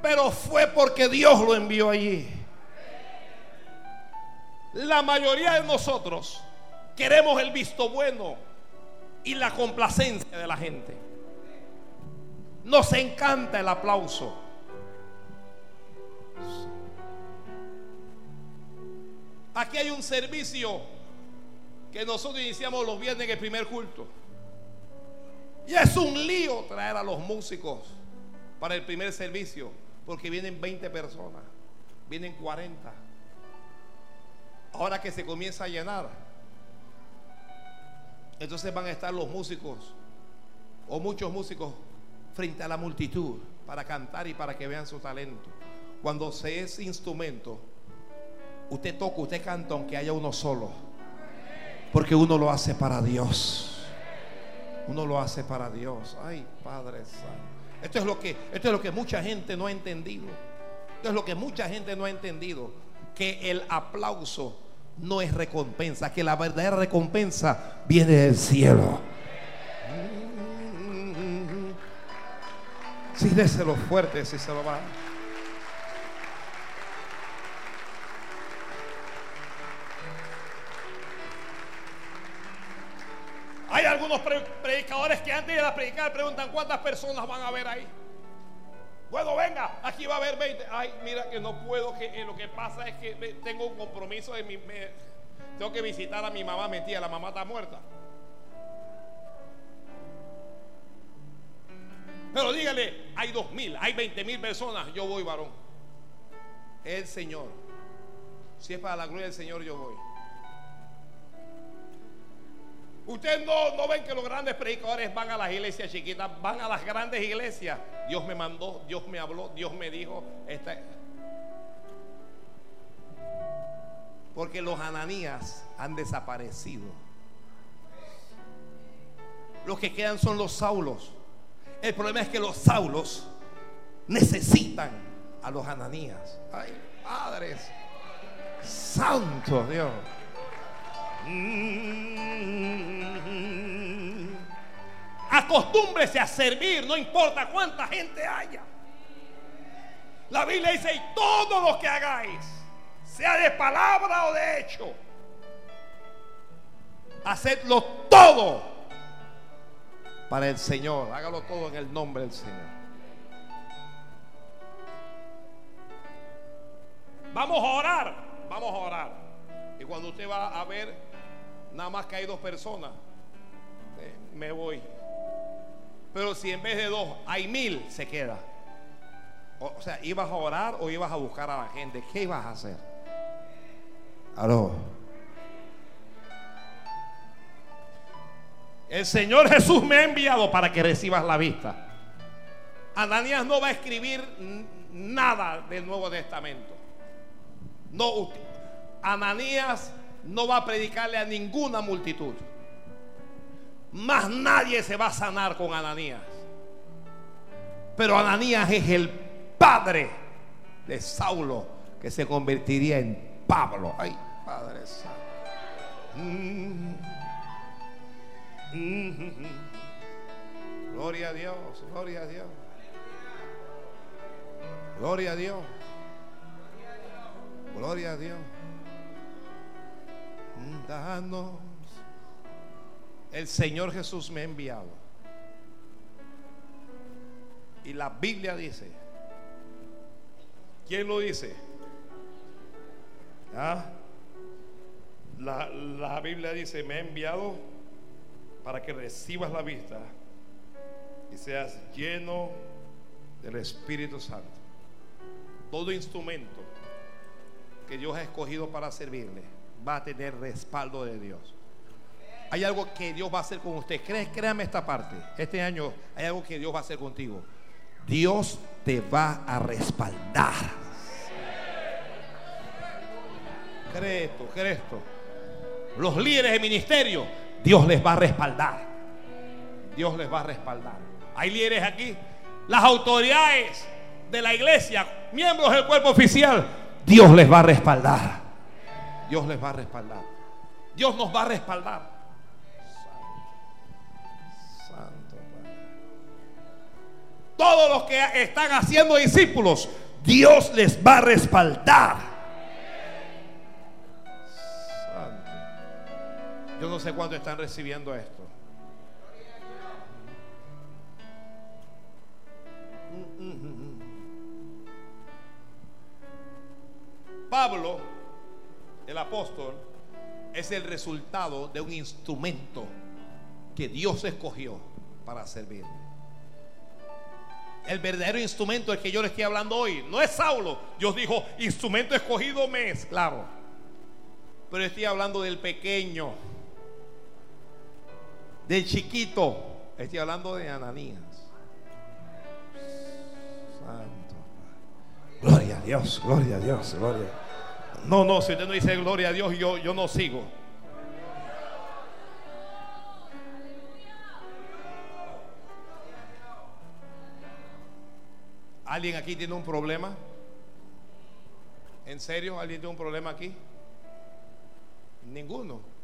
pero fue porque Dios lo envió allí. La mayoría de nosotros queremos el visto bueno y la complacencia de la gente. Nos encanta el aplauso. Aquí hay un servicio que nosotros iniciamos los viernes en el primer culto. Y es un lío traer a los músicos para el primer servicio, porque vienen 20 personas, vienen 40. Ahora que se comienza a llenar, entonces van a estar los músicos o muchos músicos frente a la multitud para cantar y para que vean su talento. Cuando se es instrumento, usted toca, usted canta aunque haya uno solo. Porque uno lo hace para Dios. Uno lo hace para Dios. Ay, Padre Santo. Esto es lo que, esto es lo que mucha gente no ha entendido. Esto es lo que mucha gente no ha entendido. Que el aplauso no es recompensa. Que la verdadera recompensa viene del cielo. Sí, déselo fuerte si se lo va. Hay algunos predicadores que antes de la predicar preguntan cuántas personas van a ver ahí. Bueno, venga, aquí va a haber 20. Ay, mira que no puedo, que eh, lo que pasa es que tengo un compromiso de mi... Tengo que visitar a mi mamá, mi tía, la mamá está muerta. Pero dígale, hay dos mil, hay veinte mil personas, yo voy, varón. El Señor. Si es para la gloria del Señor, yo voy. Ustedes no, no ven que los grandes predicadores van a las iglesias chiquitas, van a las grandes iglesias. Dios me mandó, Dios me habló, Dios me dijo. Porque los ananías han desaparecido. Los que quedan son los saulos. El problema es que los saulos necesitan a los ananías. Ay, padres. Santo Dios. Acostúmbrese a servir, no importa cuánta gente haya. La Biblia dice, y todo lo que hagáis, sea de palabra o de hecho, hacedlo todo para el Señor. Hágalo todo en el nombre del Señor. Vamos a orar, vamos a orar. Y cuando usted va a ver nada más que hay dos personas, eh, me voy. Pero si en vez de dos hay mil, se queda. O, sea, ¿ibas a orar o ibas a buscar a la gente? ¿Qué ibas a hacer? Aló. El Señor Jesús me ha enviado para que recibas la vista. Ananías no va a escribir nada del Nuevo Testamento. No, Ananías no va a predicarle a ninguna multitud. Más nadie se va a sanar con Ananías. Pero Ananías es el padre de Saulo que se convertiría en Pablo. Ay, Padre Santo. Mm. Gloria a Dios, gloria a Dios. Gloria a Dios. Gloria a Dios. Danos. El Señor Jesús me ha enviado. Y la Biblia dice, ¿quién lo dice? ¿Ah? La, la Biblia dice, me ha enviado para que recibas la vista y seas lleno del Espíritu Santo. Todo instrumento que Dios ha escogido para servirle va a tener respaldo de Dios. Hay algo que Dios va a hacer con usted. créame esta parte. Este año hay algo que Dios va a hacer contigo. Dios te va a respaldar. Cree esto, cree esto. Los líderes de ministerio, Dios les va a respaldar. Dios les va a respaldar. Hay líderes aquí. Las autoridades de la iglesia, miembros del cuerpo oficial, Dios les va a respaldar. Dios les va a respaldar. Dios nos va a respaldar. Santo, Todos los que están haciendo discípulos, Dios les va a respaldar. Yo no sé cuándo están recibiendo esto. Pablo el apóstol es el resultado de un instrumento que Dios escogió para servir. El verdadero instrumento del que yo le estoy hablando hoy no es Saulo. Dios dijo, instrumento escogido me es, claro. Pero estoy hablando del pequeño, del chiquito. Estoy hablando de Ananías. Santo. Gloria a Dios, gloria a Dios, gloria. No, no, si usted no dice gloria a Dios, yo, yo no sigo. ¿Alguien aquí tiene un problema? ¿En serio? ¿Alguien tiene un problema aquí? Ninguno.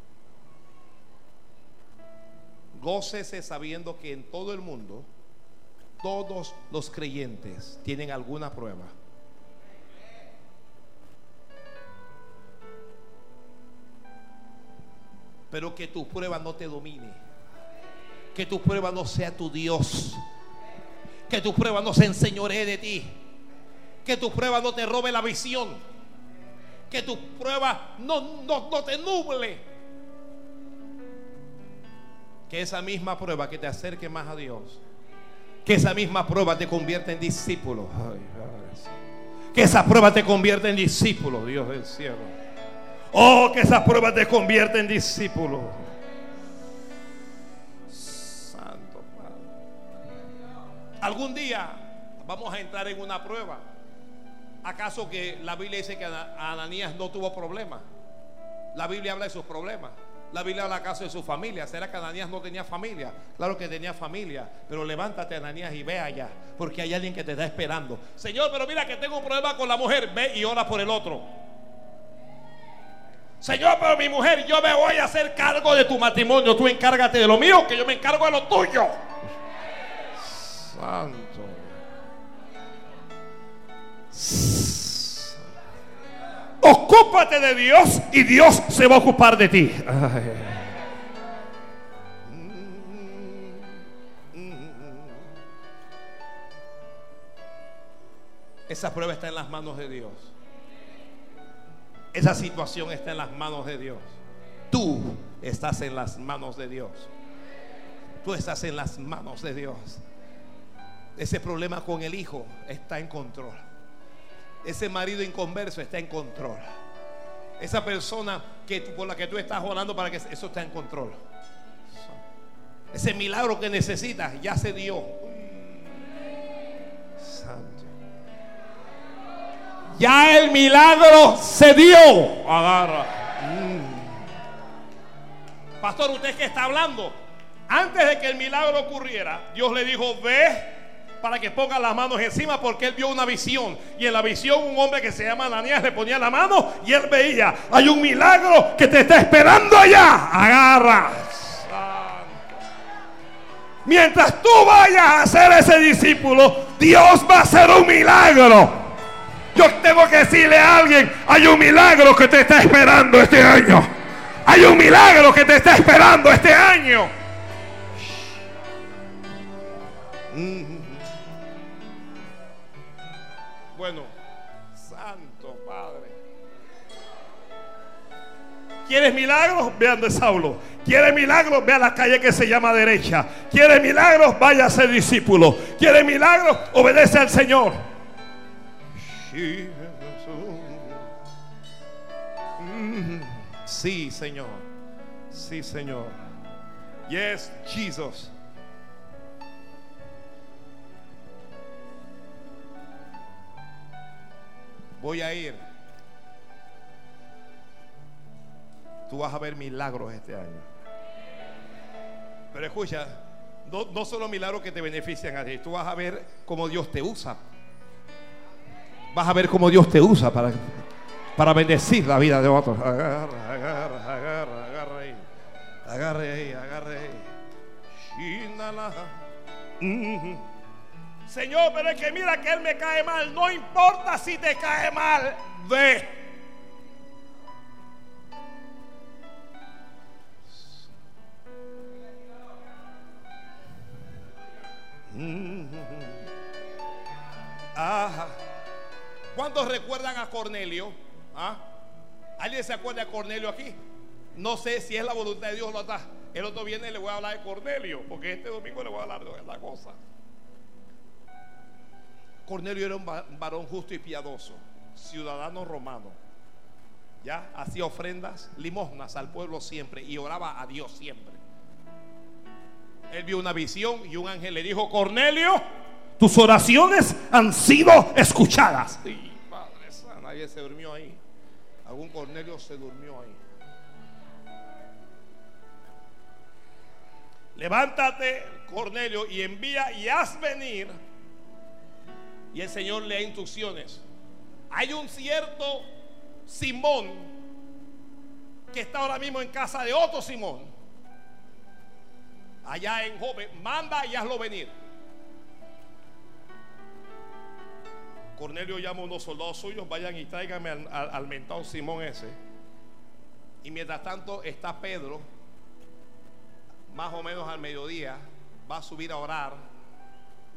Gócese sabiendo que en todo el mundo todos los creyentes tienen alguna prueba. pero que tu prueba no te domine. Que tu prueba no sea tu Dios. Que tu prueba no se enseñoree de ti. Que tu prueba no te robe la visión. Que tu prueba no, no, no te nuble. Que esa misma prueba que te acerque más a Dios. Que esa misma prueba te convierta en discípulo. que esa prueba te convierta en discípulo, Dios del cielo. Oh, que esa prueba te convierta en discípulo. Santo Padre. Algún día vamos a entrar en una prueba. ¿Acaso que la Biblia dice que Ananías no tuvo problemas? La Biblia habla de sus problemas. La Biblia habla acaso de su familia. ¿Será que Ananías no tenía familia? Claro que tenía familia. Pero levántate, Ananías, y ve allá. Porque hay alguien que te está esperando. Señor, pero mira que tengo un problema con la mujer. Ve y ora por el otro. Señor, pero mi mujer, yo me voy a hacer cargo de tu matrimonio. Tú encárgate de lo mío, que yo me encargo de lo tuyo. Santo. Ocúpate de Dios y Dios se va a ocupar de ti. Esa prueba está en las manos de Dios. Esa situación está en las manos de Dios. Tú estás en las manos de Dios. Tú estás en las manos de Dios. Ese problema con el hijo está en control. Ese marido inconverso está en control. Esa persona que, por la que tú estás orando para que eso está en control. Ese milagro que necesitas ya se dio. Ya el milagro se dio. Agarra. Mm. Pastor, usted que está hablando. Antes de que el milagro ocurriera, Dios le dijo, ve para que ponga las manos encima porque él vio una visión. Y en la visión un hombre que se llama Ananías le ponía la mano y él veía, hay un milagro que te está esperando allá. Agarra. Mientras tú vayas a ser ese discípulo, Dios va a hacer un milagro. Yo tengo que decirle a alguien, hay un milagro que te está esperando este año. Hay un milagro que te está esperando este año. Bueno, ¿Quieres milagros? Vean de Saulo. ¿Quieres milagros? Ve a la calle que se llama derecha. ¿Quieres milagros? Vaya a ser discípulo. ¿Quieres milagros? Obedece al Señor. Sí, Señor. Sí, Señor. Yes, Jesus. Voy a ir. Tú vas a ver milagros este año. Pero escucha, no, solo milagros que te benefician a ti, tú vas a ver cómo Dios te usa vas a ver cómo Dios te usa para, para bendecir la vida de otros. Agarra, agarra, agarra, agarra ahí. Agarre ahí, agarre ahí. Señor, pero es que mira que Él me cae mal. No importa si te cae mal. Ve. Ajá. ¿Cuántos recuerdan a Cornelio? ¿Ah? ¿Alguien se acuerda de Cornelio aquí? No sé si es la voluntad de Dios lo está. El otro viene y le voy a hablar de Cornelio, porque este domingo le voy a hablar de la cosa. Cornelio era un varón justo y piadoso, ciudadano romano. Ya hacía ofrendas, limosnas al pueblo siempre y oraba a Dios siempre. Él vio una visión y un ángel le dijo, Cornelio, tus oraciones han sido escuchadas. Sí, Padre nadie se durmió ahí. Algún Cornelio se durmió ahí. Levántate, Cornelio, y envía y haz venir. Y el Señor le da instrucciones. Hay un cierto Simón que está ahora mismo en casa de otro Simón. Allá en Joven, manda y hazlo venir. Cornelio llama a unos soldados suyos, vayan y tráiganme al, mentado Simón ese. Y mientras tanto está Pedro más o menos al mediodía, va a subir a orar.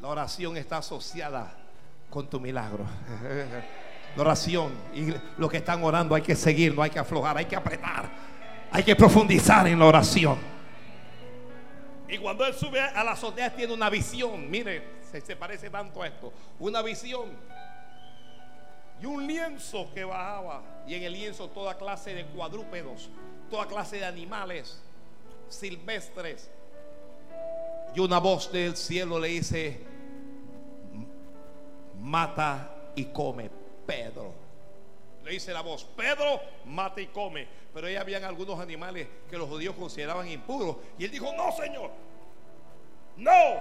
La oración está asociada con tu milagro. (laughs) La oración y lo que están orando hay que seguir, no hay que aflojar, hay que apretar, hay que profundizar en la oración. Y cuando él sube a la azotea tiene una visión, mire, se, se parece tanto a esto, una visión y un lienzo que bajaba y en el lienzo toda clase de cuadrúpedos, toda clase de animales silvestres. Y una voz del cielo le dice, mata y come Pedro. Le dice la voz, Pedro, mata y come. Pero ahí habían algunos animales que los judíos consideraban impuros. Y él dijo, no, Señor, no.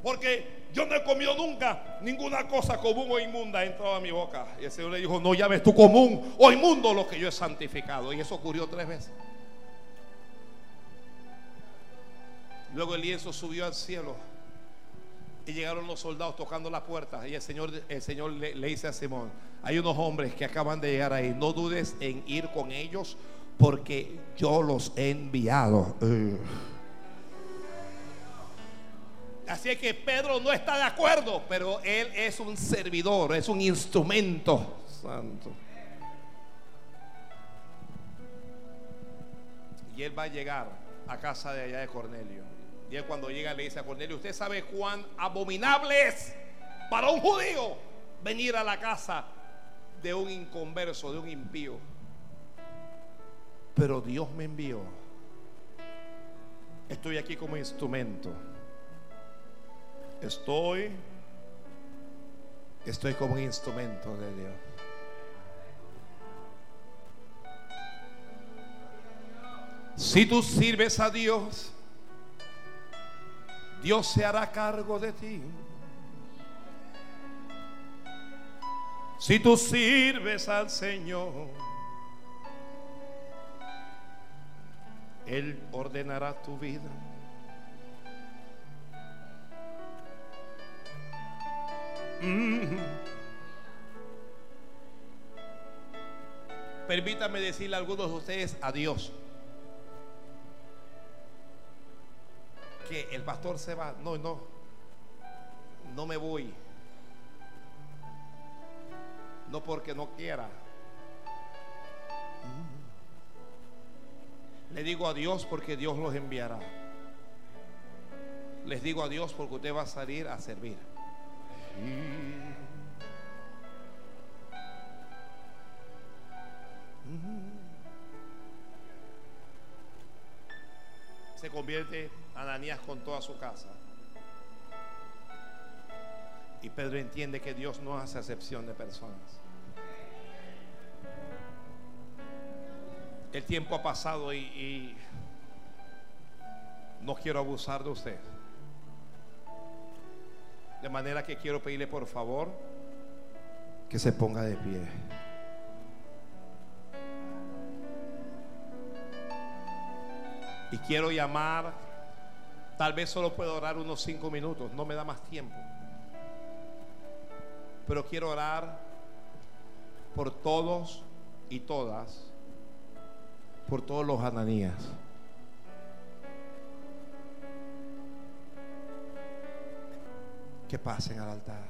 Porque yo no he comido nunca ninguna cosa común o inmunda entrado a mi boca. Y el Señor le dijo, no llames tú común o inmundo lo que yo he santificado. Y eso ocurrió tres veces. Luego el lienzo subió al cielo y llegaron los soldados tocando las puertas. Y el Señor, el Señor le, dice a Simón, hay unos hombres que acaban de llegar ahí. No dudes en ir con ellos porque yo los he enviado. Así es que Pedro no está de acuerdo, pero él es un servidor, es un instrumento santo. Y él va a llegar a casa de allá de Cornelio. Y él cuando llega le dice a Cornelio, usted sabe cuán abominable es para un judío venir a la casa de un inconverso, de un impío. Pero Dios me envió. Estoy aquí como instrumento. Estoy, estoy como instrumento de Dios. Si tú sirves a Dios, Dios se hará cargo de ti. Si tú sirves al Señor, Él ordenará tu vida. Mm. Permítame decirle a algunos de ustedes adiós. Que el pastor se va. No, no. No me voy. No porque no quiera. Le digo adiós porque Dios los enviará. Les digo adiós porque usted va a salir a servir. Se convierte Ananías con toda su casa. Y Pedro entiende que Dios no hace excepción de personas. El tiempo ha pasado y, y no quiero abusar de usted. De manera que quiero pedirle por favor que se ponga de pie. Y quiero llamar, tal vez solo puedo orar unos cinco minutos, no me da más tiempo. Pero quiero orar por todos y todas, por todos los ananías. que pasen al altar.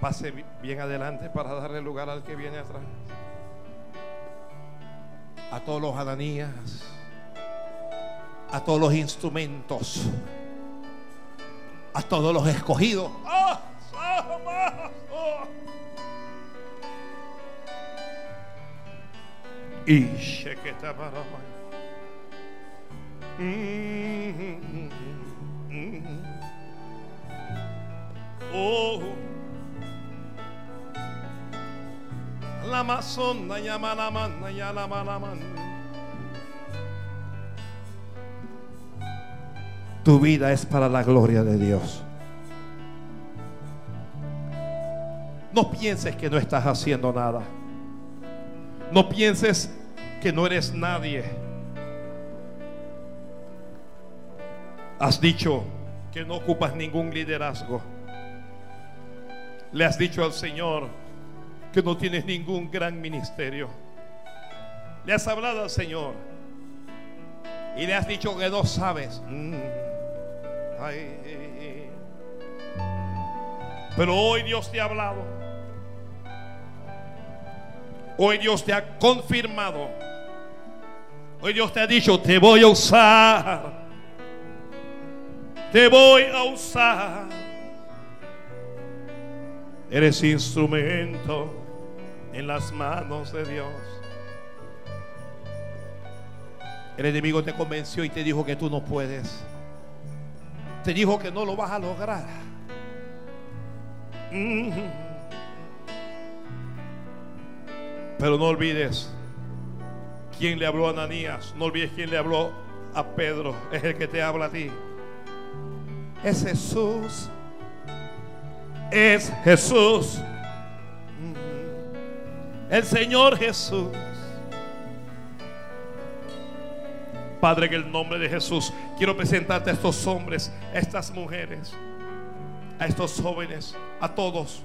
Pase bien adelante para darle lugar al que viene atrás. A todos los ananías, a todos los instrumentos a todos los escogidos. Y Oh, Tu vida es para la gloria de Dios. No pienses que no estás haciendo nada. No pienses que no eres nadie. Has dicho que no ocupas ningún liderazgo. Le has dicho al Señor que no tienes ningún gran ministerio. Le has hablado al Señor y le has dicho que no sabes. Mm. Pero hoy Dios te ha hablado. Hoy Dios te ha confirmado. Hoy Dios te ha dicho, te voy a usar. Te voy a usar. Eres instrumento en las manos de Dios. El enemigo te convenció y te dijo que tú no puedes. Te dijo que no lo vas a lograr. Pero no olvides quién le habló a Ananías. No olvides quién le habló a Pedro. Es el que te habla a ti. Es Jesús. Es Jesús. El Señor Jesús. Padre, en el nombre de Jesús, quiero presentarte a estos hombres, a estas mujeres, a estos jóvenes, a todos.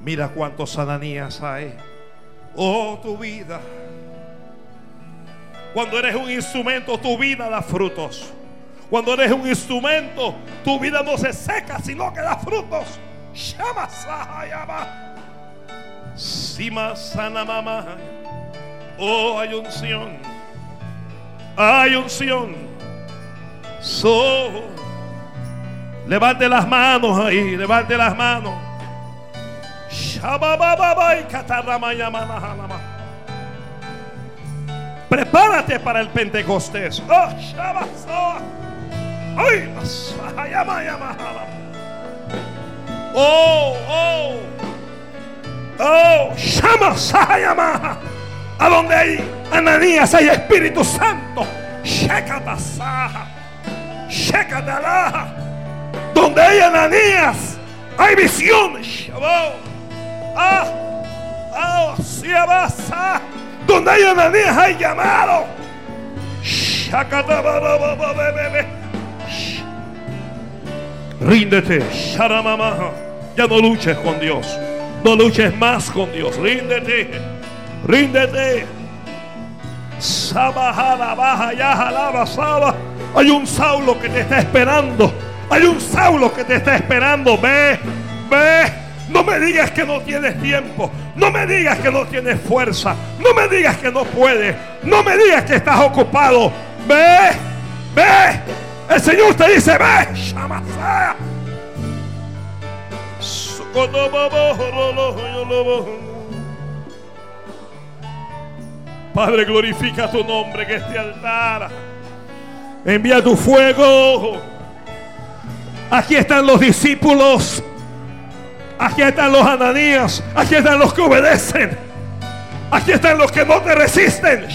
Mira cuántos ananías hay. Oh, tu vida. Cuando eres un instrumento, tu vida da frutos. Cuando eres un instrumento, tu vida no se seca, sino que da frutos. Llama, Sima sana mamá. Oh, hay unción. Hay unción. So. Levante las manos ahí. Levante las manos. Prepárate para el Pentecostés. Oh, oh, oh. Oh, llama, llama. A donde hay Ananías hay Espíritu Santo. Donde hay Ananías hay visión. Ah, ah, Donde hay Ananías hay llamado. Ríndete. Ya no luches con Dios. No luches más con Dios. Ríndete. Ríndete. baja, ya saba. Hay un Saulo que te está esperando. Hay un Saulo que te está esperando. Ve, ve. No me digas que no tienes tiempo. No me digas que no tienes fuerza. No me digas que no puedes. No me digas que estás ocupado. Ve, ve. El Señor te dice, ve. Shamasaya. Padre, glorifica tu nombre en este altar. Envía tu fuego. Aquí están los discípulos. Aquí están los ananías. Aquí están los que obedecen. Aquí están los que no te resisten.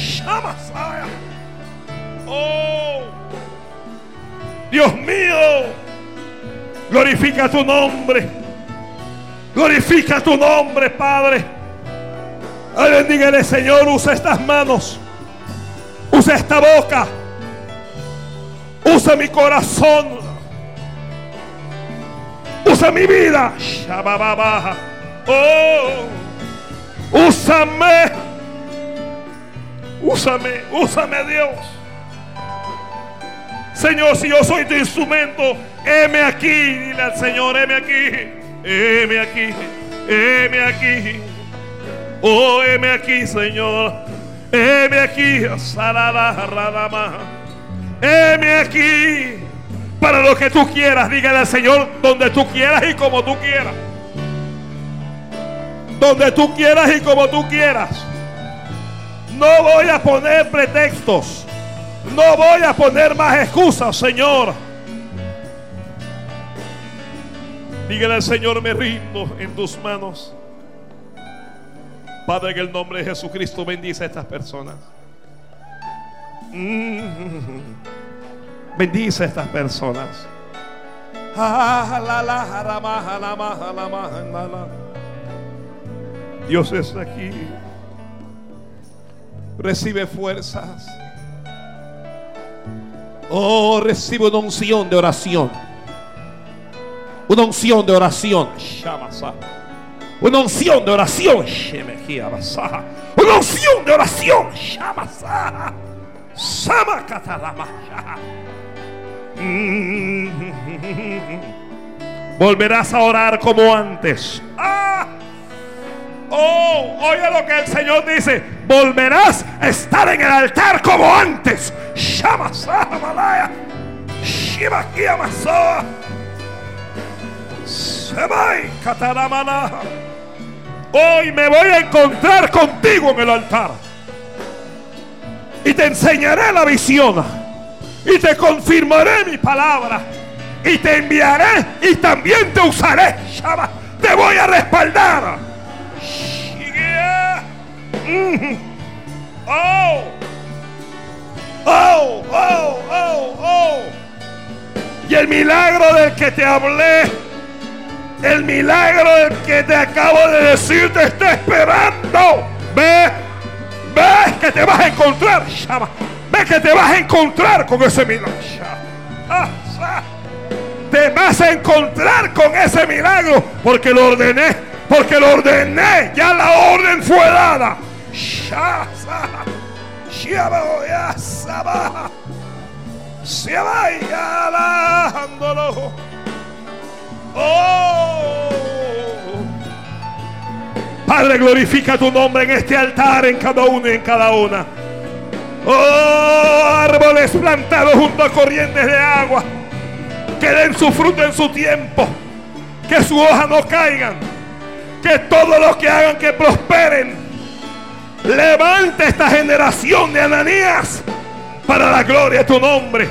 Oh, Dios mío, glorifica tu nombre. Glorifica tu nombre, Padre. Ay, Señor. Usa estas manos. Usa esta boca. Usa mi corazón. Usa mi vida. Oh, úsame. Úsame, úsame Dios. Señor, si yo soy tu instrumento, heme aquí. Dile al Señor, heme aquí. Heme aquí, heme aquí. Oh, heme aquí, Señor. Heme aquí, Radama. Heme aquí. Para lo que tú quieras, dígale al Señor donde tú quieras y como tú quieras. Donde tú quieras y como tú quieras. No voy a poner pretextos. No voy a poner más excusas, Señor. Dígale al Señor, me rindo en tus manos. Padre, en el nombre de Jesucristo bendice a estas personas. Mm. Bendice a estas personas. Dios es aquí. Recibe fuerzas. Oh, recibe una unción de oración. Una unción de oración. Una unción de oración. Una unción de oración. Mm. Volverás a orar como antes. Ah. Oh, oye lo que el Señor dice. Volverás a estar en el altar como antes. Shamasa malaya. Hoy me voy a encontrar contigo en el altar. Y te enseñaré la visión. Y te confirmaré mi palabra. Y te enviaré y también te usaré. Te voy a respaldar. Shigia. Mm. Oh. Oh, oh, oh, oh. Y el milagro del que te hablé, el milagro del que te acabo de decir, te está esperando. Ve, ve que te vas a encontrar. Shama. Ve que te vas a encontrar con ese milagro. Ah, ah. Te vas a encontrar con ese milagro porque lo ordené, porque lo ordené. Ya la orden fue dada. Shasa. Oh. Padre, glorifica tu nombre en este altar, en cada uno y en cada una. Oh, árboles plantados junto a corrientes de agua. Que den su fruto en su tiempo. Que su hoja no caigan. Que todos los que hagan que prosperen. Levanta esta generación de Ananías para la gloria de tu nombre.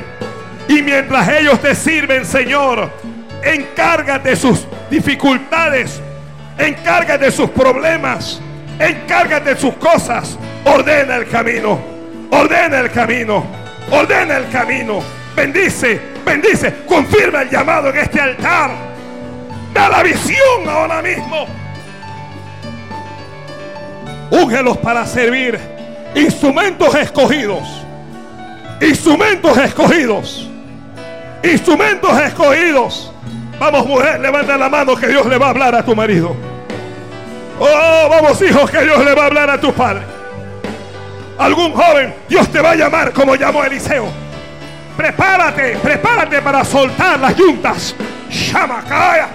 Y mientras ellos te sirven, Señor, encárgate de sus dificultades. Encárgate de sus problemas. Encárgate de sus cosas. Ordena el camino. Ordena el camino. Ordena el camino. Bendice, bendice. Confirma el llamado en este altar. Da la visión ahora mismo. Úngelos para servir. Instrumentos escogidos. Instrumentos escogidos. Instrumentos escogidos. Vamos mujer, levanta la mano que Dios le va a hablar a tu marido. Oh, vamos hijos, que Dios le va a hablar a tu padre. Algún joven, Dios te va a llamar como llamó Eliseo. Prepárate, prepárate para soltar las yuntas. Shamacaya.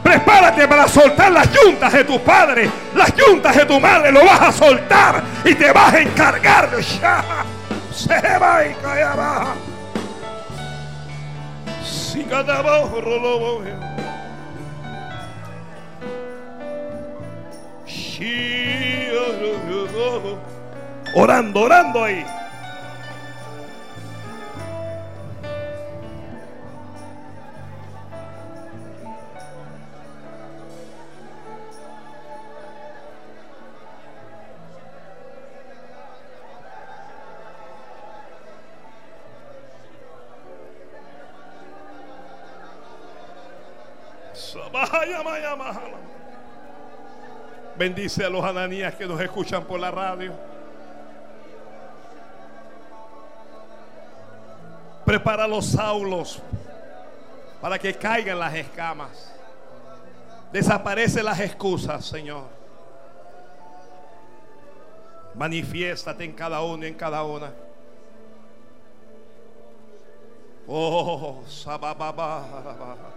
Prepárate para soltar las yuntas de tu padre, las yuntas de tu madre, lo vas a soltar y te vas a encargar de. Se va y calla baja. Si cada bajo rolo Orando, orando ahí. Bendice a los ananías que nos escuchan por la radio. Prepara los saulos para que caigan las escamas. Desaparecen las excusas, Señor. Manifiéstate en cada uno y en cada una. Oh, sabababa.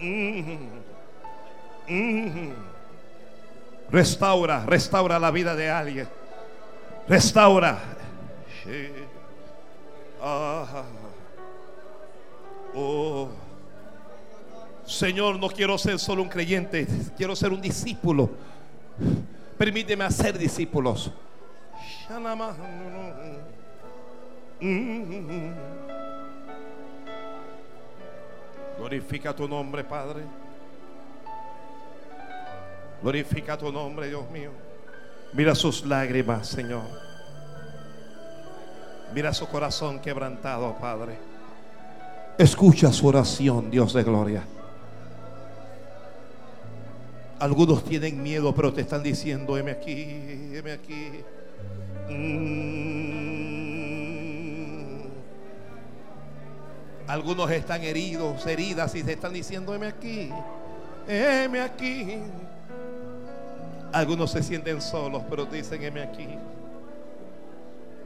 Mm. Mm. Restaura, restaura la vida de alguien. Restaura. Ah. Oh. Señor, no quiero ser solo un creyente, quiero ser un discípulo. Permíteme hacer discípulos. Mm. Glorifica tu nombre, Padre. Glorifica tu nombre, Dios mío. Mira sus lágrimas, Señor. Mira su corazón quebrantado, Padre. Escucha su oración, Dios de gloria. Algunos tienen miedo, pero te están diciendo, heme aquí, heme aquí. Mm. Algunos están heridos, heridas y se están diciendo, heme aquí, heme aquí. Algunos se sienten solos, pero dicen, heme aquí.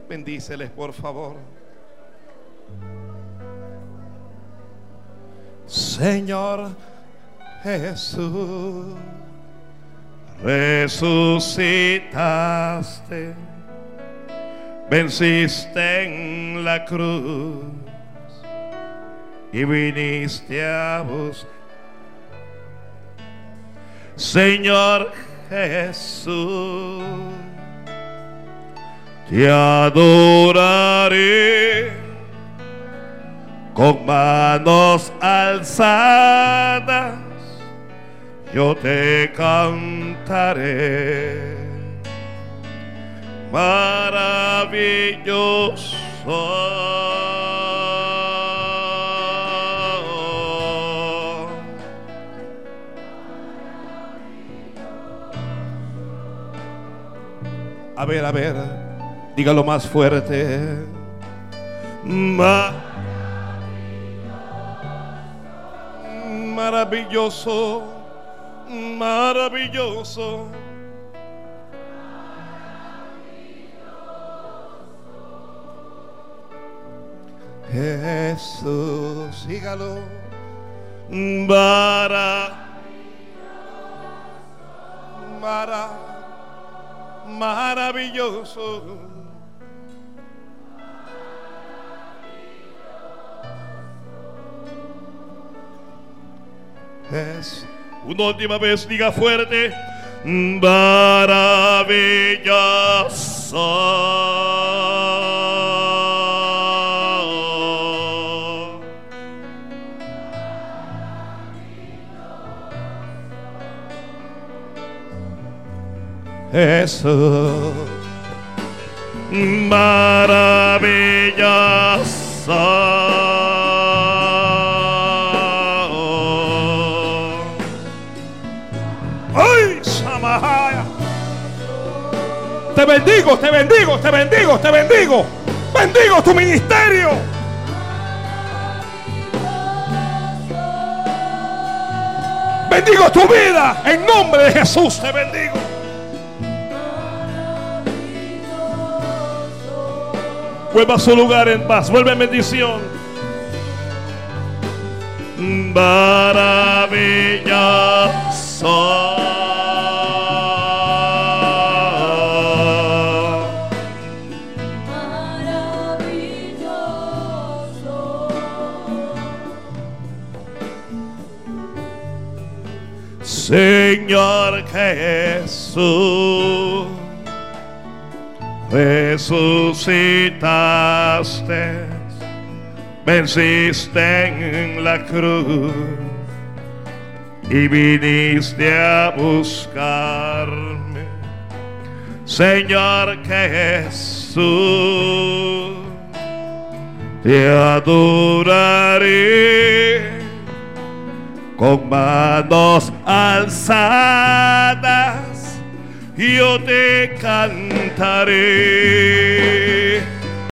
Bendíceles, por favor. Señor Jesús, resucitaste, venciste en la cruz y viniste a buscar. Señor Jesús, te adoraré con manos alzadas, yo te cantaré. Maravilloso. A ver, a ver, dígalo más fuerte. Ma- maravilloso, maravilloso. Jesús, sígalo. Mara, maravilloso. Es una última vez, diga fuerte. Maravilloso. Jesús maravilloso. ¡Ay, Samahaya! Te bendigo, te bendigo, te bendigo, te bendigo. Bendigo tu ministerio. Bendigo tu vida. En nombre de Jesús te bendigo. Vuelva a su lugar en paz. Vuelve en bendición. Maravilloso. Señor Jesús, resucitaste, venciste en la cruz y viniste a buscarme. Señor Jesús, te adoraré con manos alzadas, yo te cantaré.